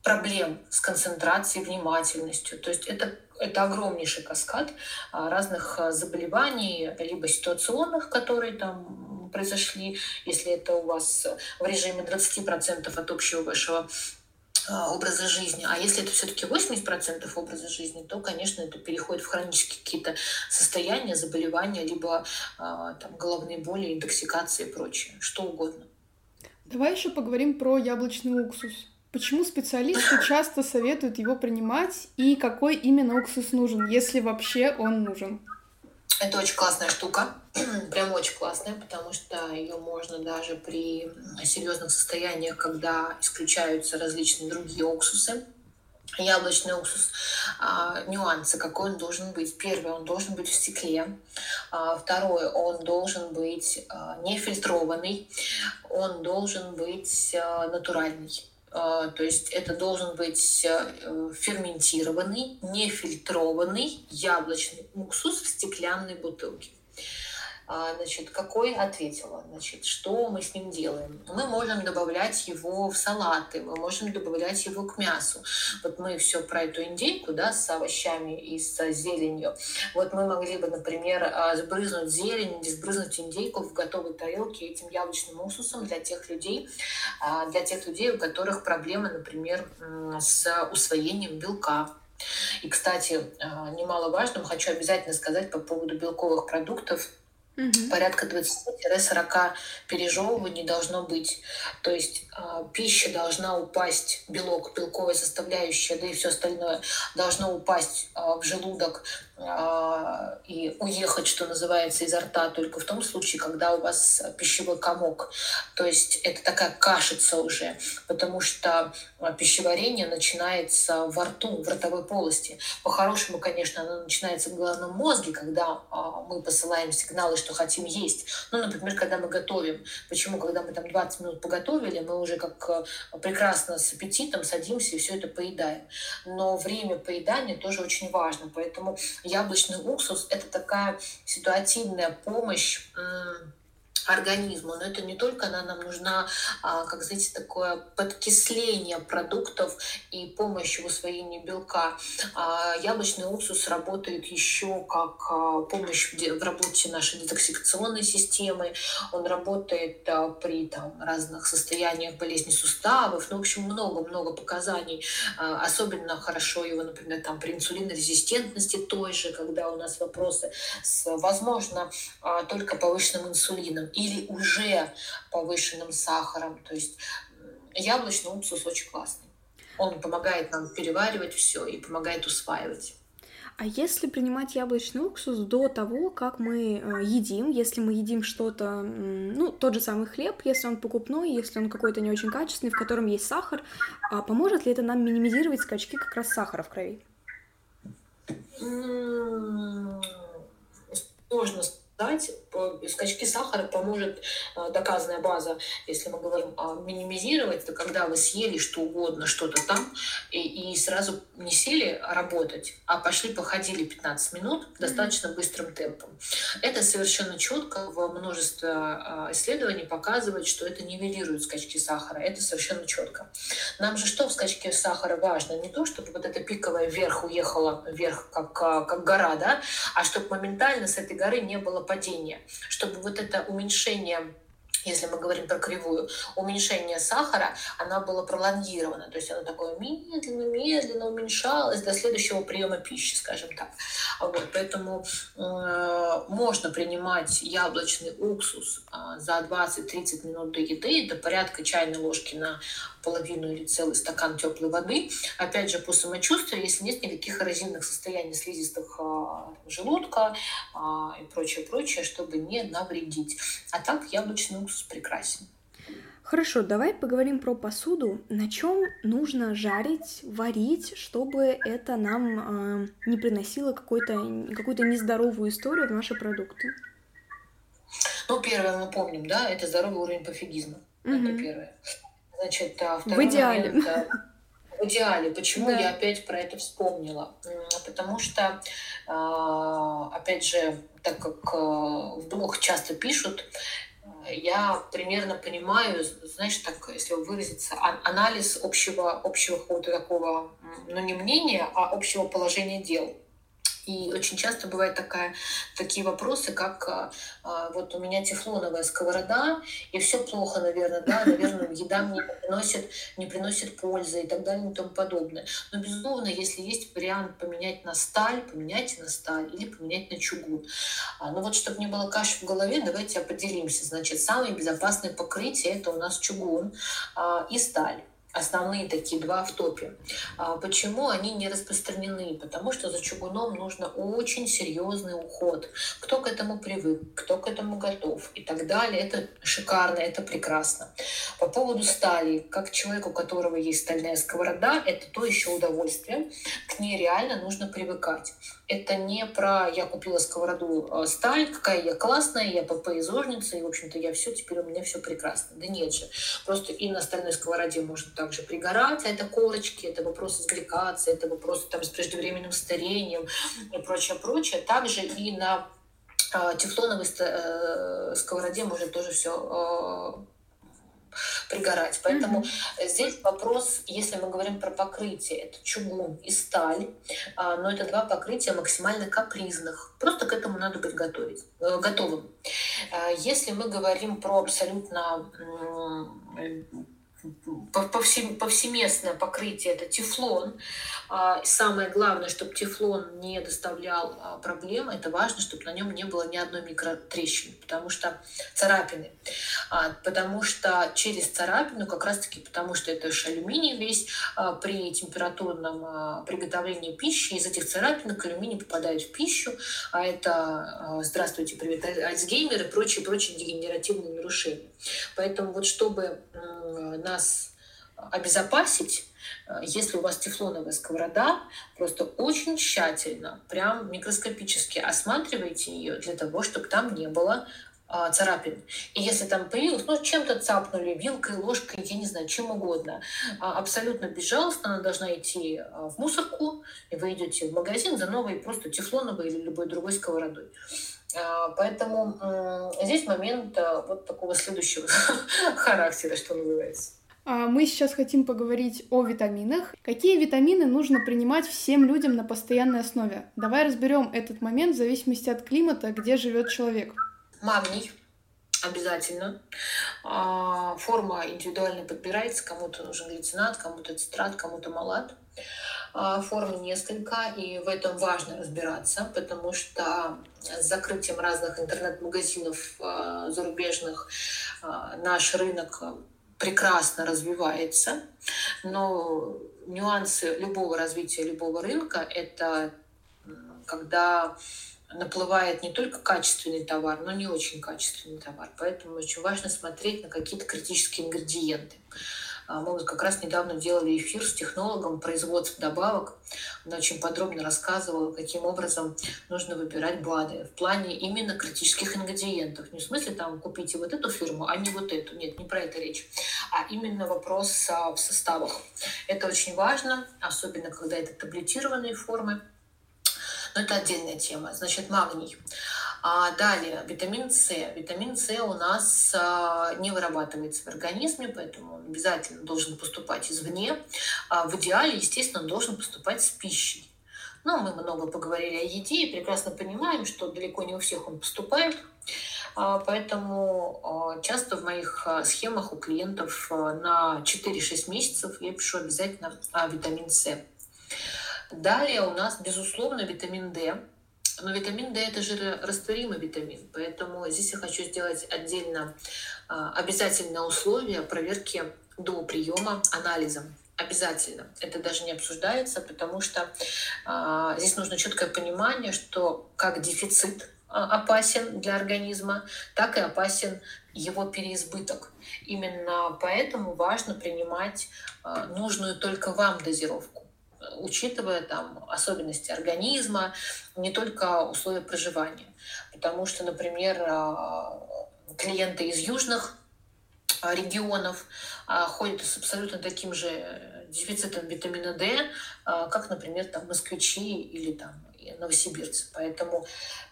проблем с концентрацией, внимательностью. То есть это, это огромнейший каскад а, разных а, заболеваний, либо ситуационных, которые там произошли, если это у вас в режиме 20% от общего вашего а, образа жизни. А если это все-таки 80% образа жизни, то, конечно, это переходит в хронические какие-то состояния, заболевания, либо там, головные боли, интоксикации и прочее, что угодно. Давай еще поговорим про яблочный уксус. Почему специалисты часто советуют его принимать и какой именно уксус нужен, если вообще он нужен? Это очень классная штука, прям очень классная, потому что ее можно даже при серьезных состояниях, когда исключаются различные другие уксусы, яблочный уксус, а, нюансы, какой он должен быть. Первый, он должен быть в стекле. А, второй, он должен быть а, нефильтрованный. Он должен быть а, натуральный. А, то есть это должен быть э, ферментированный, нефильтрованный яблочный уксус в стеклянной бутылке. А, значит, какой ответила? Значит, что мы с ним делаем? Мы можем добавлять его в салаты, мы можем добавлять его к мясу. Вот мы все про эту индейку, да, с овощами и с зеленью. Вот мы могли бы, например, а, сбрызнуть зелень, сбрызнуть индейку в готовой тарелке этим яблочным уксусом для тех людей, а, для тех людей, у которых проблемы, например, с усвоением белка и, кстати, немаловажным хочу обязательно сказать по поводу белковых продуктов – Угу. Порядка 20-40 пережевываний должно быть. То есть э, пища должна упасть, белок, белковая составляющая, да и все остальное должно упасть э, в желудок и уехать, что называется, изо рта только в том случае, когда у вас пищевой комок. То есть это такая кашица уже, потому что пищеварение начинается во рту, в ротовой полости. По-хорошему, конечно, оно начинается в головном мозге, когда мы посылаем сигналы, что хотим есть. Ну, например, когда мы готовим. Почему, когда мы там 20 минут поготовили, мы уже как прекрасно с аппетитом садимся и все это поедаем. Но время поедания тоже очень важно. Поэтому яблочный уксус — это такая ситуативная помощь организму. Но это не только она нам нужна, а, как знаете, такое подкисление продуктов и помощь в усвоении белка. А, яблочный уксус работает еще как а, помощь в работе нашей детоксикационной системы. Он работает при там, разных состояниях болезни суставов. Ну, в общем, много-много показаний. Особенно хорошо его, например, там, при инсулинорезистентности той же, когда у нас вопросы с, возможно, только повышенным инсулином или уже повышенным сахаром. То есть яблочный уксус очень классный. Он помогает нам переваривать все и помогает усваивать. А если принимать яблочный уксус до того, как мы э, едим, если мы едим что-то, ну, тот же самый хлеб, если он покупной, если он какой-то не очень качественный, в котором есть сахар, а поможет ли это нам минимизировать скачки как раз сахара в крови? Сложно дать. Скачки сахара поможет а, доказанная база, если мы говорим о минимизировать, это когда вы съели что угодно, что-то там, и, и сразу не сели работать, а пошли походили 15 минут достаточно быстрым темпом. Это совершенно четко в множестве а, исследований показывает, что это нивелирует скачки сахара. Это совершенно четко. Нам же что в скачке сахара важно? Не то, чтобы вот эта пиковая вверх уехала вверх, как, а, как гора, да, а чтобы моментально с этой горы не было падения, чтобы вот это уменьшение если мы говорим про кривую, уменьшение сахара, она была пролонгирована, то есть она такое медленно-медленно уменьшалось до следующего приема пищи, скажем так. Вот, поэтому э, можно принимать яблочный уксус э, за 20-30 минут до еды, это порядка чайной ложки на половину или целый стакан теплой воды. Опять же, по самочувствию, если нет никаких эрозивных состояний слизистых а, желудка а, и прочее, прочее, чтобы не навредить. А так яблочный уксус прекрасен. Хорошо, давай поговорим про посуду. На чем нужно жарить, варить, чтобы это нам э, не приносило какую-то какую-то нездоровую историю в наши продукты? Ну, первое мы помним, да, это здоровый уровень пофигизма. Угу. Это первое. Значит, а, второй в идеале. Момент, в идеале. Почему да. я опять про это вспомнила? Потому что, а, опять же, так как э, в блог часто пишут, я примерно понимаю, знаешь, так, если выразиться, анализ общего, общего какого-то такого, ну не мнения, а общего положения дел. И очень часто бывают такая, такие вопросы, как а, а, вот у меня тефлоновая сковорода, и все плохо, наверное, да, наверное, еда мне не приносит, не приносит пользы и так далее и тому подобное. Но, безусловно, если есть вариант поменять на сталь, поменяйте на сталь или поменять на чугун. А, но вот, чтобы не было каши в голове, давайте поделимся. Значит, самые безопасные покрытия – это у нас чугун и сталь основные такие два в топе. А почему они не распространены? Потому что за чугуном нужно очень серьезный уход. Кто к этому привык, кто к этому готов и так далее. Это шикарно, это прекрасно. По поводу стали, как человеку, у которого есть стальная сковорода, это то еще удовольствие. К ней реально нужно привыкать. Это не про я купила сковороду э, сталь, какая я классная, я ПП изожница, и, в общем-то, я все, теперь у меня все прекрасно. Да нет же. Просто и на стальной сковороде можно также пригорать, а это корочки, это вопросы с гликацией, это вопросы там, с преждевременным старением и прочее, прочее. Также и на тефлоновой сковороде может тоже все пригорать. Поэтому mm-hmm. здесь вопрос, если мы говорим про покрытие, это чугун и сталь, а, но это два покрытия максимально капризных. Просто к этому надо быть готовить, э, готовым. А, если мы говорим про абсолютно повсеместное покрытие это тефлон. А, самое главное, чтобы тефлон не доставлял а, проблем, это важно, чтобы на нем не было ни одной микротрещины, потому что царапины. А, потому что через царапину, как раз-таки потому что это же алюминий весь, при температурном приготовлении пищи из этих царапинок алюминий попадает в пищу, а это, здравствуйте, привет, Альцгеймер и прочие-прочие дегенеративные нарушения. Поэтому вот чтобы нас обезопасить, э, если у вас тефлоновая сковорода, просто очень тщательно, прям микроскопически осматривайте ее для того, чтобы там не было а, царапин. И если там появилось, ну, чем-то цапнули, вилкой, ложкой, я не знаю, чем угодно, а, абсолютно безжалостно она должна идти а, в мусорку, и вы идете в магазин за новой просто тефлоновой или любой другой сковородой. А, поэтому здесь момент вот такого следующего характера, что называется. А, мы сейчас хотим поговорить о витаминах. Какие витамины нужно принимать всем людям на постоянной основе? Давай разберем этот момент в зависимости от климата, где живет человек. Магний обязательно. А, форма индивидуально подбирается. Кому-то нужен глицинат, кому-то цитрат, кому-то малат. А, форм несколько, и в этом важно разбираться, потому что с закрытием разных интернет-магазинов а, зарубежных а, наш рынок прекрасно развивается, но нюансы любого развития любого рынка — это когда наплывает не только качественный товар, но не очень качественный товар. Поэтому очень важно смотреть на какие-то критические ингредиенты. А, мы вот как раз недавно делали эфир с технологом производства добавок. Она очень подробно рассказывала, каким образом нужно выбирать БАДы в плане именно критических ингредиентов. Не в смысле там купите вот эту фирму, а не вот эту. Нет, не про это речь. А именно вопрос а, в составах. Это очень важно, особенно когда это таблетированные формы. Но это отдельная тема. Значит, магний. А далее, витамин С. Витамин С у нас а, не вырабатывается в организме, поэтому он обязательно должен поступать извне. А в идеале, естественно, он должен поступать с пищей. Но мы много поговорили о еде и прекрасно понимаем, что далеко не у всех он поступает. А, поэтому часто в моих схемах у клиентов на 4-6 месяцев я пишу обязательно витамин С. Далее у нас, безусловно, витамин D но витамин D это же растворимый витамин, поэтому здесь я хочу сделать отдельно а, обязательное условие проверки до приема анализом. Обязательно. Это даже не обсуждается, потому что а, здесь нужно четкое понимание, что как дефицит а, опасен для организма, так и опасен его переизбыток. Именно поэтому важно принимать а, нужную только вам дозировку учитывая там особенности организма, не только условия проживания. Потому что, например, а, клиенты из южных а, регионов а, ходят с абсолютно таким же дефицитом витамина D, как, например, там москвичи или там новосибирцы. Поэтому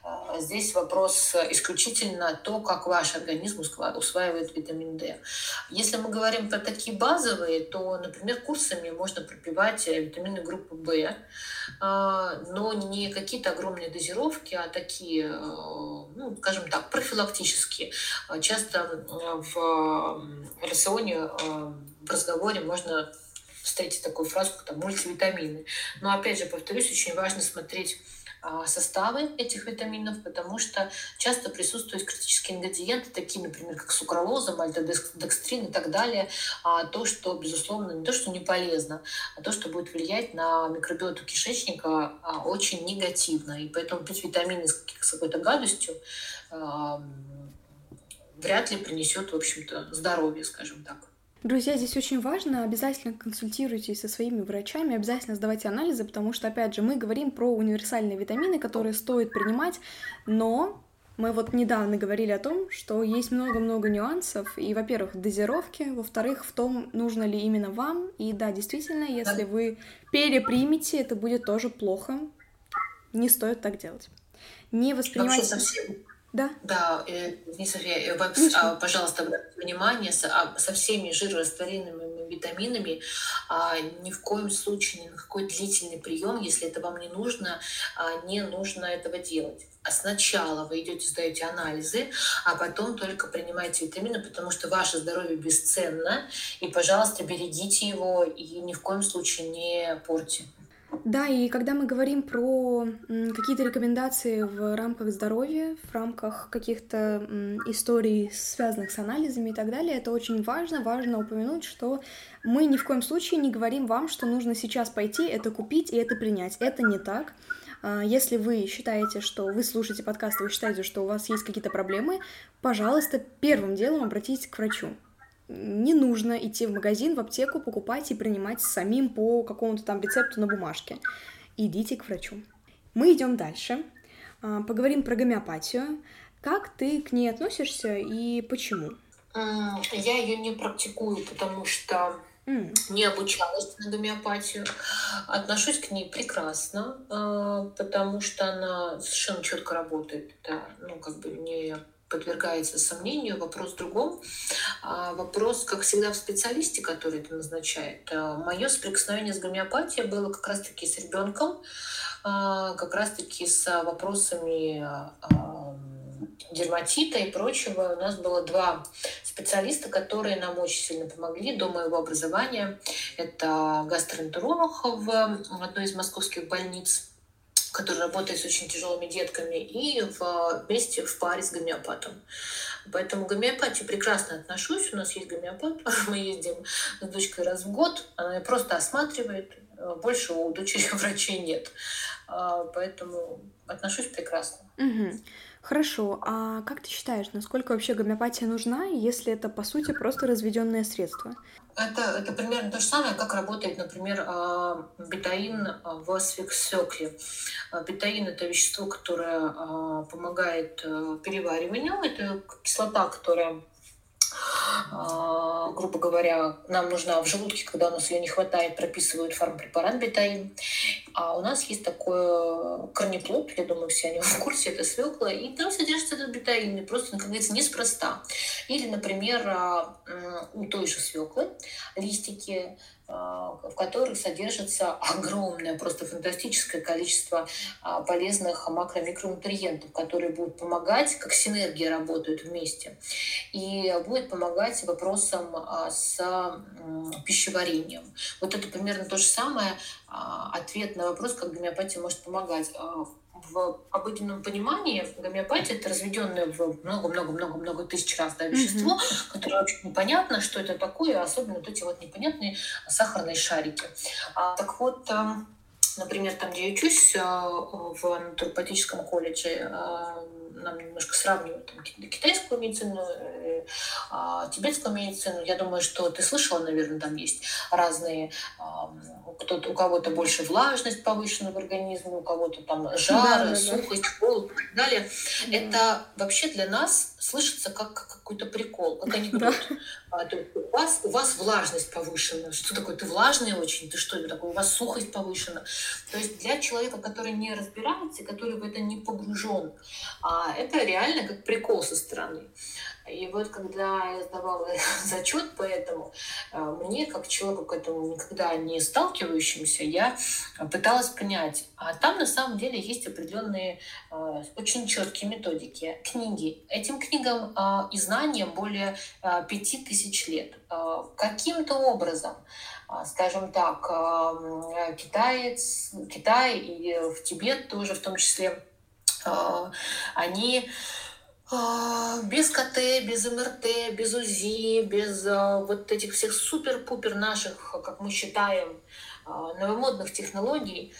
э, здесь вопрос исключительно то, как ваш организм усваивает витамин D. Если мы говорим про такие базовые, то, например, курсами можно пропивать витамины группы В, э, но не какие-то огромные дозировки, а такие, э, ну, скажем так, профилактические. Часто в рационе, в разговоре можно встретить такую фразу, как там мультивитамины. Но опять же, повторюсь, очень важно смотреть а, составы этих витаминов, потому что часто присутствуют критические ингредиенты, такие, например, как сукралоза, мальтодекстрин и так далее, а то, что, безусловно, не то, что не полезно, а то, что будет влиять на микробиоту кишечника а, очень негативно. И поэтому пить витамины с какой-то гадостью вряд ли принесет, в общем-то, здоровье, скажем так. Друзья, здесь очень важно, обязательно консультируйтесь со своими врачами, обязательно сдавайте анализы, потому что, опять же, мы говорим про универсальные витамины, которые стоит принимать, но мы вот недавно говорили о том, что есть много-много нюансов, и, во-первых, дозировки, во-вторых, в том, нужно ли именно вам, и да, действительно, если вы перепримете, это будет тоже плохо, не стоит так делать. Не воспринимайте... Вообще совсем Да. Да, не София, э, а, пожалуйста, обратите внимание, со, а, со всеми жирорастворимыми витаминами а, ни в коем случае ни на какой длительный прием, если это вам не нужно, а, не нужно этого делать. А сначала вы идете, сдаете анализы, а потом только принимаете витамины, потому что ваше здоровье бесценно, и, пожалуйста, берегите его и ни в коем случае не порти. Да, и когда мы говорим про какие-то рекомендации в рамках здоровья, в рамках каких-то историй, связанных с анализами и так далее, это очень важно. Важно упомянуть, что мы ни в коем случае не говорим вам, что нужно сейчас пойти, это купить и это принять. Это не так. А, если вы считаете, что вы слушаете подкаст, вы считаете, что у вас есть какие-то проблемы, пожалуйста, первым делом обратитесь к врачу не нужно идти в магазин, в аптеку, покупать и принимать самим по какому-то там рецепту на бумажке. Идите к врачу. Мы идем дальше. А, поговорим про гомеопатию. Как ты к ней относишься и почему? Я ее не практикую, потому что mm. не обучалась на гомеопатию. Отношусь к ней прекрасно, а, потому что она совершенно четко работает. Да, ну, как бы не подвергается сомнению. Вопрос в другом. А вопрос, как всегда, в специалисте, который это назначает. А, Мое соприкосновение с гомеопатией было как раз-таки с ребенком, а, как раз-таки с вопросами дерматита и прочего. У нас было два специалиста, которые нам очень сильно помогли до моего образования. Это гастроэнтеролог в одной из московских больниц который работает с очень тяжелыми детками, и в, вместе в паре с гомеопатом. Поэтому к гомеопатии прекрасно отношусь. У нас есть гомеопат, мы ездим с дочкой раз в год, она просто осматривает, больше у дочери врачей нет. А, поэтому отношусь прекрасно. Угу. Хорошо, а как ты считаешь, насколько вообще гомеопатия нужна, если это, по сути, просто разведенное средство? Это, это примерно то же самое, как работает, например, а, бетаин в свекле. А, бетаин – это вещество, которое а, помогает э, перевариванию. Это кислота, которая а, грубо говоря, нам нужна в желудке, когда у нас ее не хватает, прописывают фармпрепарат бетаин. А у нас есть такой корнеплод, я думаю, все они в курсе, это свекла, и там содержится этот бетаин, и просто, как говорится, неспроста. Или, например, а, у той же свеклы листики а, в которых содержится огромное, просто фантастическое количество а, полезных макро-микронутриентов, которые будут помогать, как синергия работают вместе, и будет помогать вопросам а, с пищеварением. Вот это примерно то же самое, ответ на вопрос, как гомеопатия может помогать обыденном понимании гомеопатия это разведенное в много-много-много-много тысяч раз да, вещество, mm-hmm. которое вообще непонятно, что это такое, особенно вот эти вот непонятные сахарные шарики. А, так вот, эм, например, там, где я учусь, э, в натуропатическом колледже, э, нам немножко сравнивают там, китайскую медицину, э, а, тибетскую медицину. Я думаю, что ты слышала, наверное, там есть разные, кто у кого-то больше влажность повышена в организме, у кого-то там жар, да, да, сухость, холод и так далее. Да. Это вообще для нас слышится как какой-то прикол, как анекдот. Да. А, у вас, у вас влажность повышена. Что такое? Ты влажный очень? Ты что это такое? У вас сухость повышена. То есть для человека, который не разбирается, который в это не погружен, а это реально как прикол со стороны. И вот когда я сдавала зачет по этому, э, мне, как человеку к этому никогда не сталкивающимся, я пыталась понять. А там на самом деле есть определенные э, очень четкие методики, книги. Этим книгам э, и знаниям более пяти тысяч лет. Каким-то образом скажем так, китаец, Китай и в Тибет тоже в том числе, они а, без КТ, без МРТ, без УЗИ, без а, вот этих всех супер-пупер наших, как мы считаем, новомодных технологий,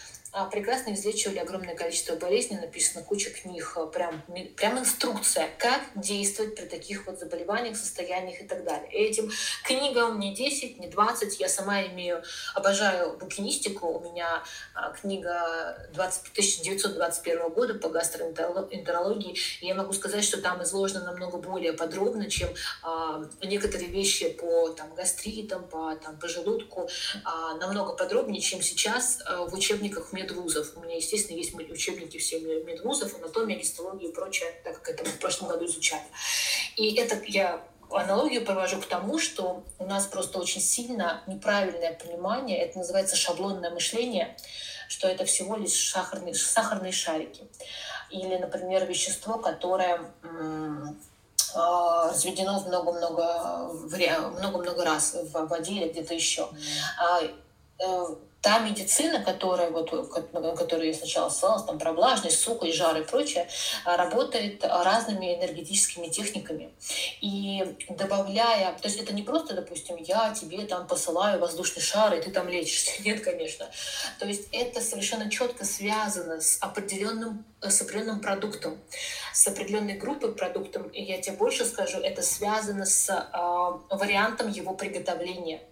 прекрасно излечивали огромное количество болезней, написана куча книг, а, прям, прям инструкция, как действовать при таких вот заболеваниях, состояниях и так далее. Этим книгам не 10, не 20, я сама имею, обожаю букинистику, у меня а, книга 20, 1921 года по гастроэнтерологии, и я могу сказать, что там изложено намного более подробно, чем а, некоторые вещи по там, гастритам, по, там, по желудку, а, намного подробнее, чем сейчас а, в учебниках медвузов. У меня, естественно, есть учебники всех медвузов, анатомия, гистология и прочее, так как это мы в прошлом году изучали. И это я аналогию провожу к тому, что у нас просто очень сильно неправильное понимание, это называется шаблонное мышление, что это всего лишь сахарные, сахарные шарики. Или, например, вещество, которое а, разведено много-много много-много раз в воде или где-то еще. А, э, та медицина, которая, вот, которую я сначала ссылалась, там, про влажность, сухость, жар и прочее, работает разными энергетическими техниками. И добавляя, то есть это не просто, допустим, я тебе там посылаю воздушный шар, и ты там лечишься. Нет, конечно. То есть это совершенно четко связано с определенным с определенным продуктом, с определенной группой продуктов. И я тебе больше скажу, это связано с э, вариантом его приготовления.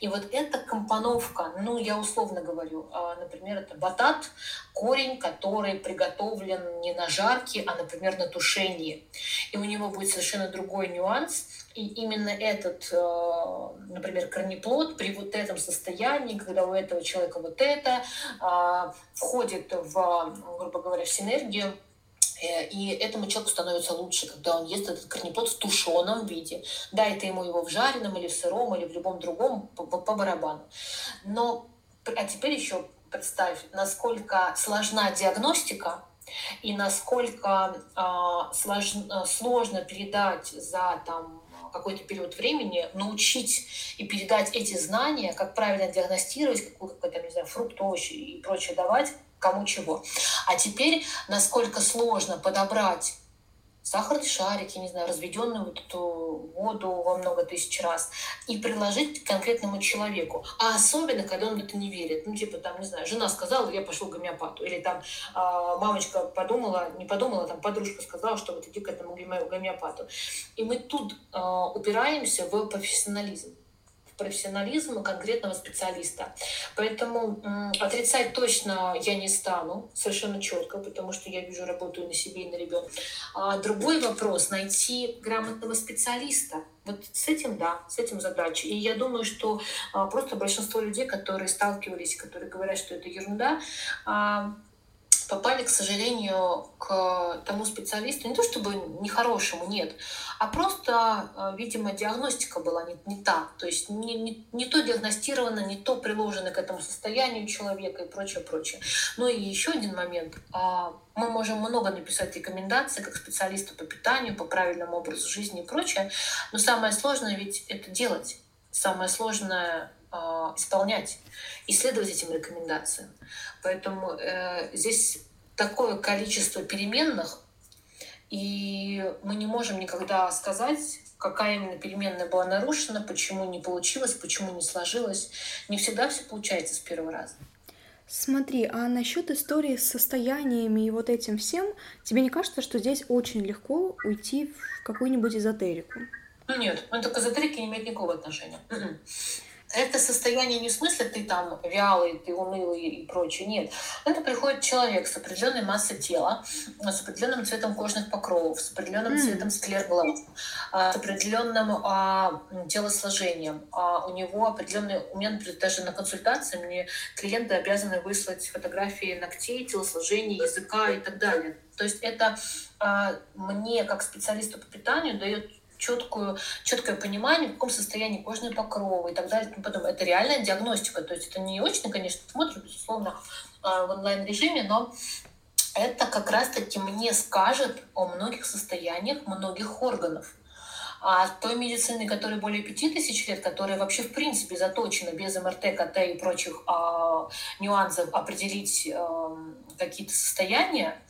И вот эта компоновка, ну, я условно говорю, э, например, это батат, корень, который приготовлен не на жарке, а, например, на тушении. И у него будет совершенно другой нюанс. И именно этот, э, например, корнеплод при вот этом состоянии, когда у этого человека вот это э, входит в, грубо говоря, в синергию, э, и этому человеку становится лучше, когда он ест этот корнеплод в тушеном виде. Да, это ему его в жареном или в сыром, или в любом другом по, по барабану. Но, а теперь еще представь, насколько сложна диагностика и насколько э, сложно, сложно передать за там, какой-то период времени научить и передать эти знания, как правильно диагностировать, какой, какой то не знаю, фрукт, овощи и прочее давать, кому чего. А теперь, насколько сложно подобрать сахарный шарик, я не знаю, разведенную вот эту воду во много тысяч раз, и предложить конкретному человеку. А особенно, когда он это не верит. Ну, типа, там, не знаю, жена сказала, я пошел к гомеопату. Или там э, мамочка подумала, не подумала, там подружка сказала, что вот иди к этому гомеопату. И мы тут э, упираемся в профессионализм профессионализма конкретного специалиста. Поэтому отрицать точно я не стану, совершенно четко, потому что я вижу, работаю на себе и на ребенке. А другой вопрос — найти грамотного специалиста. Вот с этим, да, с этим задача. И я думаю, что а, просто большинство людей, которые сталкивались, которые говорят, что это ерунда, а, попали, к сожалению, к тому специалисту, не то чтобы нехорошему, нет, а просто, э, видимо, диагностика была не, не та, то есть не, не, не то диагностировано, не то приложено к этому состоянию человека и прочее, прочее. Ну и еще один момент. А, мы можем много написать рекомендаций как специалисту по питанию, по правильному образу жизни и прочее, но самое сложное ведь это делать. Самое сложное э, исполнять и следовать этим рекомендациям. Поэтому э, здесь такое количество переменных, и мы не можем никогда сказать, какая именно переменная была нарушена, почему не получилось, почему не сложилось. Не всегда все получается с первого раза. Смотри, а насчет истории с состояниями и вот этим всем, тебе не кажется, что здесь очень легко уйти в какую-нибудь эзотерику? Ну нет, это к эзотерике не имеет никакого отношения. Это состояние не в смысле ты там вялый, ты унылый и прочее, нет. Это приходит человек с определенной массой тела, с определенным цветом кожных покровов, с определенным mm. цветом склер глаз, а, с определенным а, телосложением. А у него определенный, у меня, например, даже на консультации мне клиенты обязаны выслать фотографии ногтей, телосложения, языка и так далее. То есть это а, мне, как специалисту по питанию, дает четкую, четкое понимание, в каком состоянии кожные покровы и так далее. И потом это реальная диагностика. То есть это не очно, конечно, смотрим, безусловно, а, в онлайн-режиме, но это как раз-таки мне скажет о многих состояниях многих органов. А той медицины, которой более пяти тысяч лет, которая вообще в принципе заточена без МРТ, КТ и прочих а, нюансов определить а, какие-то состояния,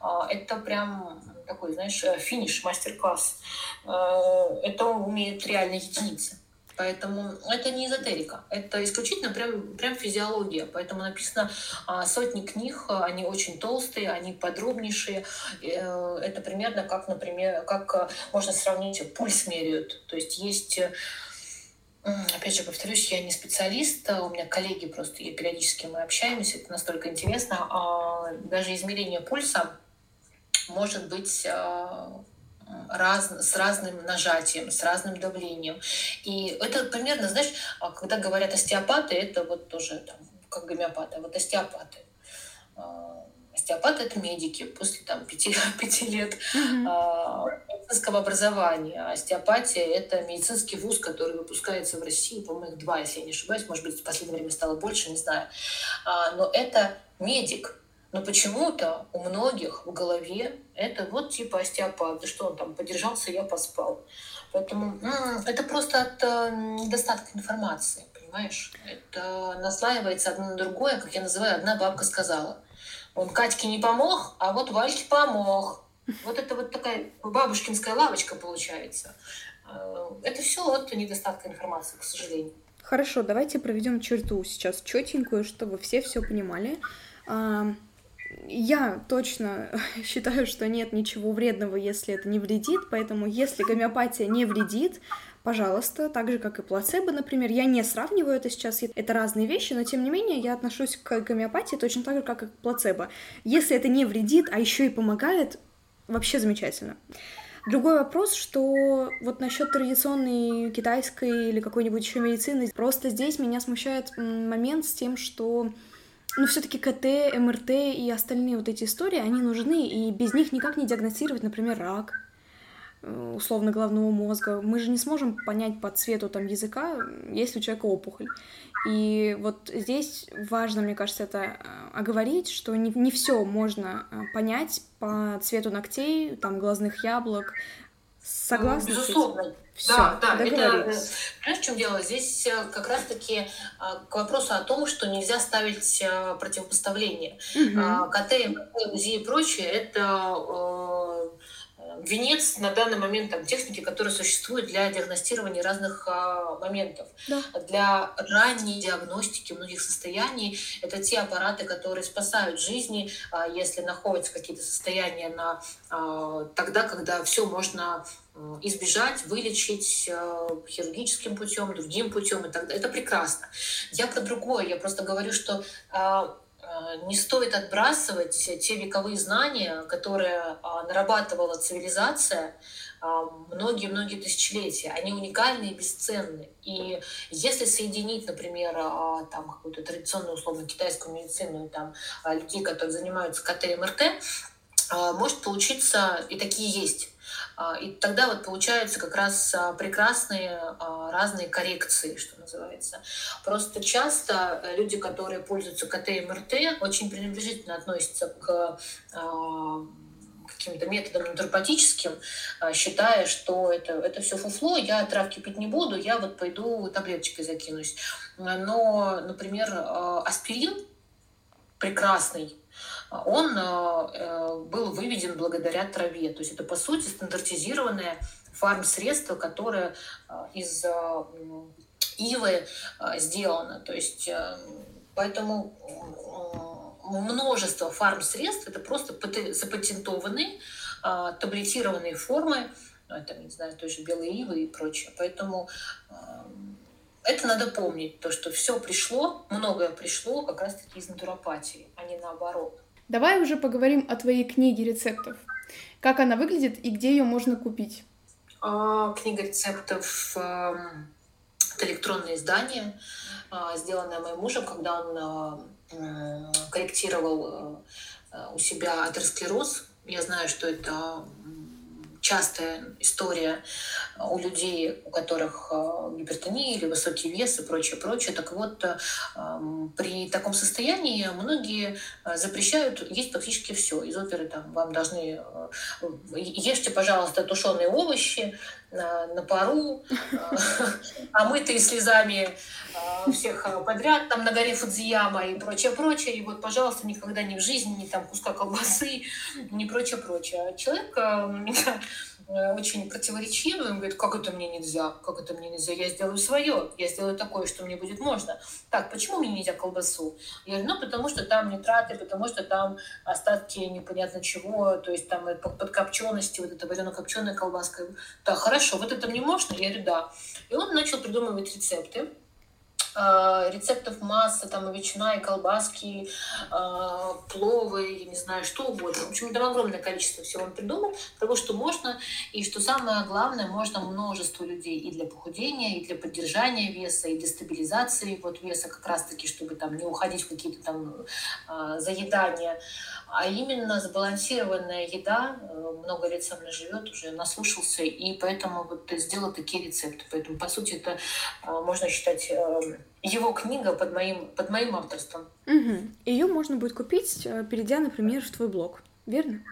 а, это прям такой, знаешь, э, финиш, мастер-класс. Э, это умеют реально единицы. Поэтому это не эзотерика, это исключительно прям, прям физиология. Поэтому написано а, сотни книг, они очень толстые, они подробнейшие. Э, это примерно как, например, как можно сравнить, пульс меряют. То есть есть Опять же, повторюсь, я не специалист, у меня коллеги просто, и периодически мы общаемся, это настолько интересно. А, даже измерение пульса может быть э, раз, с разным нажатием, с разным давлением. И это примерно, знаешь, а когда говорят остеопаты, это вот тоже там, как гомеопаты, а вот остеопаты. Остеопаты – это медики после там, пяти, пяти лет mm-hmm. медицинского образования. Остеопатия – это медицинский вуз, который выпускается в России, по-моему, их два, если я не ошибаюсь. Может быть, в последнее время стало больше, не знаю. А, но это медик. Но почему-то у многих в голове это вот типа остеопат. Что он там, подержался, я поспал. Поэтому это просто от э, недостатка информации, понимаешь? Это наслаивается одно на другое, как я называю, одна бабка сказала. Он Катьке не помог, а вот Вальке помог. Вот это вот такая бабушкинская лавочка получается. Э, это все от недостатка информации, к сожалению. Хорошо, давайте проведем черту сейчас четенькую, чтобы все все понимали. Я точно считаю, что нет ничего вредного, если это не вредит, поэтому если гомеопатия не вредит, пожалуйста, так же, как и плацебо, например. Я не сравниваю это сейчас, это разные вещи, но тем не менее я отношусь к гомеопатии точно так же, как и к плацебо. Если это не вредит, а еще и помогает, вообще замечательно. Другой вопрос, что вот насчет традиционной китайской или какой-нибудь еще медицины, просто здесь меня смущает момент с тем, что ну, все-таки КТ, МРТ и остальные вот эти истории, они нужны, и без них никак не диагностировать, например, рак, Э, условно головного мозга, мы же не сможем понять по цвету там языка, есть ли у человека опухоль. И вот здесь важно, мне кажется, это э, оговорить, что не, не все можно э, понять по цвету ногтей, там глазных яблок. Согласна? Безусловно. Все, да, да, это, понимаешь, в чем дело? Здесь как раз-таки к вопросу о том, что нельзя ставить противопоставление. Угу. КТ, УЗИ и прочее, это венец на данный момент там, техники, которые существуют для диагностирования разных а, моментов. Да. Для ранней диагностики многих состояний это те аппараты, которые спасают жизни, а, если находятся какие-то состояния на, а, тогда, когда все можно избежать, вылечить э, хирургическим путем, другим путем, и так Это прекрасно. Я про другое. Я просто говорю, что Э, не стоит отбрасывать те вековые знания, которые а, нарабатывала цивилизация а, многие-многие тысячелетия. Они уникальны и бесценны. И если соединить, например, а, там какую-то традиционную условно китайскую медицину и там людей, которые занимаются КТ и МРТ, может получиться, и такие есть, и тогда вот получаются как раз а, прекрасные а, разные коррекции, что называется. Просто часто люди, которые пользуются КТ и МРТ, очень пренебрежительно относятся к каким-то методом натуропатическим, считая, что это, это все фуфло, я травки пить не буду, я вот пойду таблеточкой закинусь. Но, например, аспирин прекрасный, он э, э, был выведен благодаря траве. То есть это, по сути, стандартизированное фармсредство, которое э, из ивы сделано. То есть поэтому множество фармсредств это просто запатентованные таблетированные формы, ну, там, не знаю, той же белой ивы и прочее. Поэтому это надо помнить, то, что все пришло, многое пришло как раз-таки из натуропатии, а не наоборот. Давай уже поговорим о твоей книге рецептов. Как она выглядит и где ее можно купить? А, книга рецептов э, это электронное издание, э, сделанное моим мужем, когда он э, корректировал э, у себя атеросклероз. Я знаю, что это частая история у людей, у которых э, гипертония или высокий вес и прочее, прочее. Так вот, э, при таком состоянии многие э, запрещают есть практически все. Из оперы там вам должны... Ешьте, пожалуйста, тушеные овощи на, на пару, омытые слезами всех подряд, там на горе Фудзияма и прочее, прочее. И вот, пожалуйста, никогда ни в жизни, ни там куска колбасы, ни прочее, прочее. Человек Э, очень противоречивый. Он говорит, как это мне нельзя? Как это мне нельзя? Я сделаю свое. Я сделаю такое, что мне будет можно. Так, почему мне нельзя колбасу? Я говорю, ну, потому что там нитраты, потому что там остатки непонятно чего, то есть там подкопченности, вот эта варено-копченая колбаска. Так, хорошо, вот это мне можно? Я говорю, да. И он начал придумывать рецепты Э, рецептов масса, там и ветчина, и колбаски, э, пловы, я не знаю, что угодно. В общем, там огромное количество всего он придумал, того, что можно, и что самое главное, можно множество людей и для похудения, и для поддержания веса, и для стабилизации вот веса, как раз-таки, чтобы там не уходить в какие-то там э, заедания, а именно сбалансированная еда, много лет со мной живет, уже наслушался, и поэтому вот сделал такие рецепты. Поэтому, по сути, это можно считать его книга под моим, под моим авторством. Угу. Ее можно будет купить, э, перейдя, например, в твой блог, верно?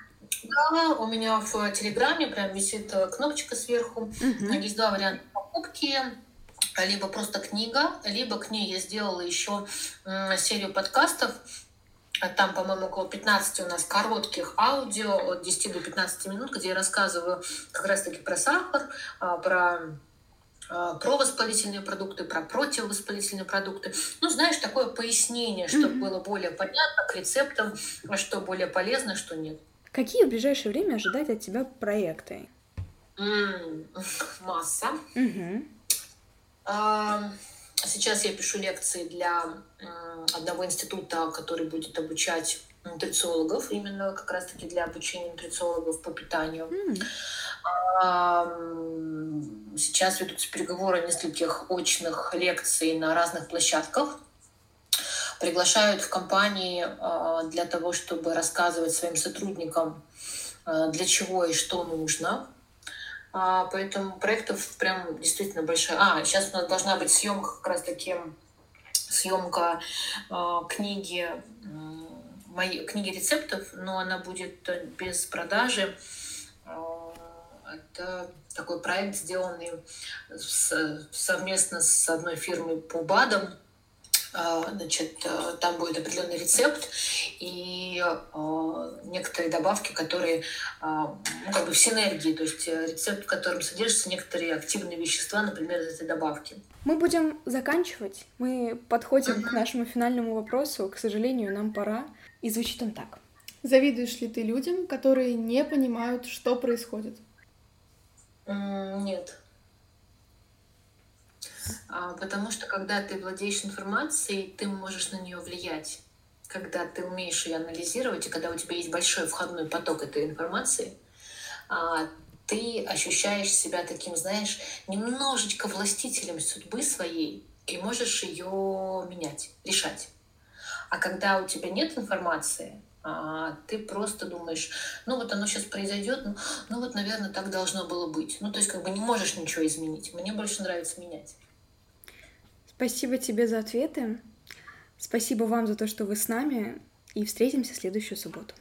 Да, у меня в Телеграме прям висит э, кнопочка сверху. Угу. Есть два варианта покупки. Либо просто книга, либо к ней я сделала еще серию подкастов. Там, по-моему, около 15 у нас коротких аудио от 10 до 15 минут, где я рассказываю как раз-таки про сахар, а, про а, про воспалительные продукты, про противовоспалительные продукты. Ну, знаешь, такое пояснение, чтобы mm-hmm. было более понятно к рецептам, что более полезно, что нет. Какие в ближайшее время ожидать от тебя проекты? Mm, масса. Mm-hmm. А, сейчас я пишу лекции для одного института, который будет обучать нутрициологов, именно как раз-таки для обучения нутрициологов по питанию. Mm. Сейчас ведутся переговоры нескольких очных лекций на разных площадках. Приглашают в компании а, для того, чтобы рассказывать своим сотрудникам, а, для чего и что нужно. А, поэтому проектов прям действительно большая. А, сейчас у нас должна быть съемка как раз таки съемка книги моей книги рецептов, но она будет без продажи это такой проект, сделанный с, совместно с одной фирмой по БАДам. А, значит, э, там будет определенный рецепт и э, некоторые добавки, которые а, ну, как бы в синергии, то есть э, рецепт, в котором содержатся некоторые активные вещества, например, из этой добавки. Мы будем заканчивать. Мы подходим uh-huh. к нашему финальному вопросу. К сожалению, нам пора. И звучит он так. Завидуешь ли ты людям, которые не понимают, что происходит? Нет. А, потому что когда ты владеешь информацией, ты можешь на нее влиять. Когда ты умеешь ее анализировать, и когда у тебя есть большой входной поток этой информации, а, ты ощущаешь себя таким, знаешь, немножечко властителем судьбы своей и можешь ее менять, решать. А когда у тебя нет информации, а ты просто думаешь, ну вот оно сейчас произойдет, ну, ну вот, наверное, так должно было быть. Ну, то есть как бы не можешь ничего изменить. Мне больше нравится менять. Спасибо тебе за ответы. Спасибо вам за то, что вы с нами. И встретимся в следующую субботу.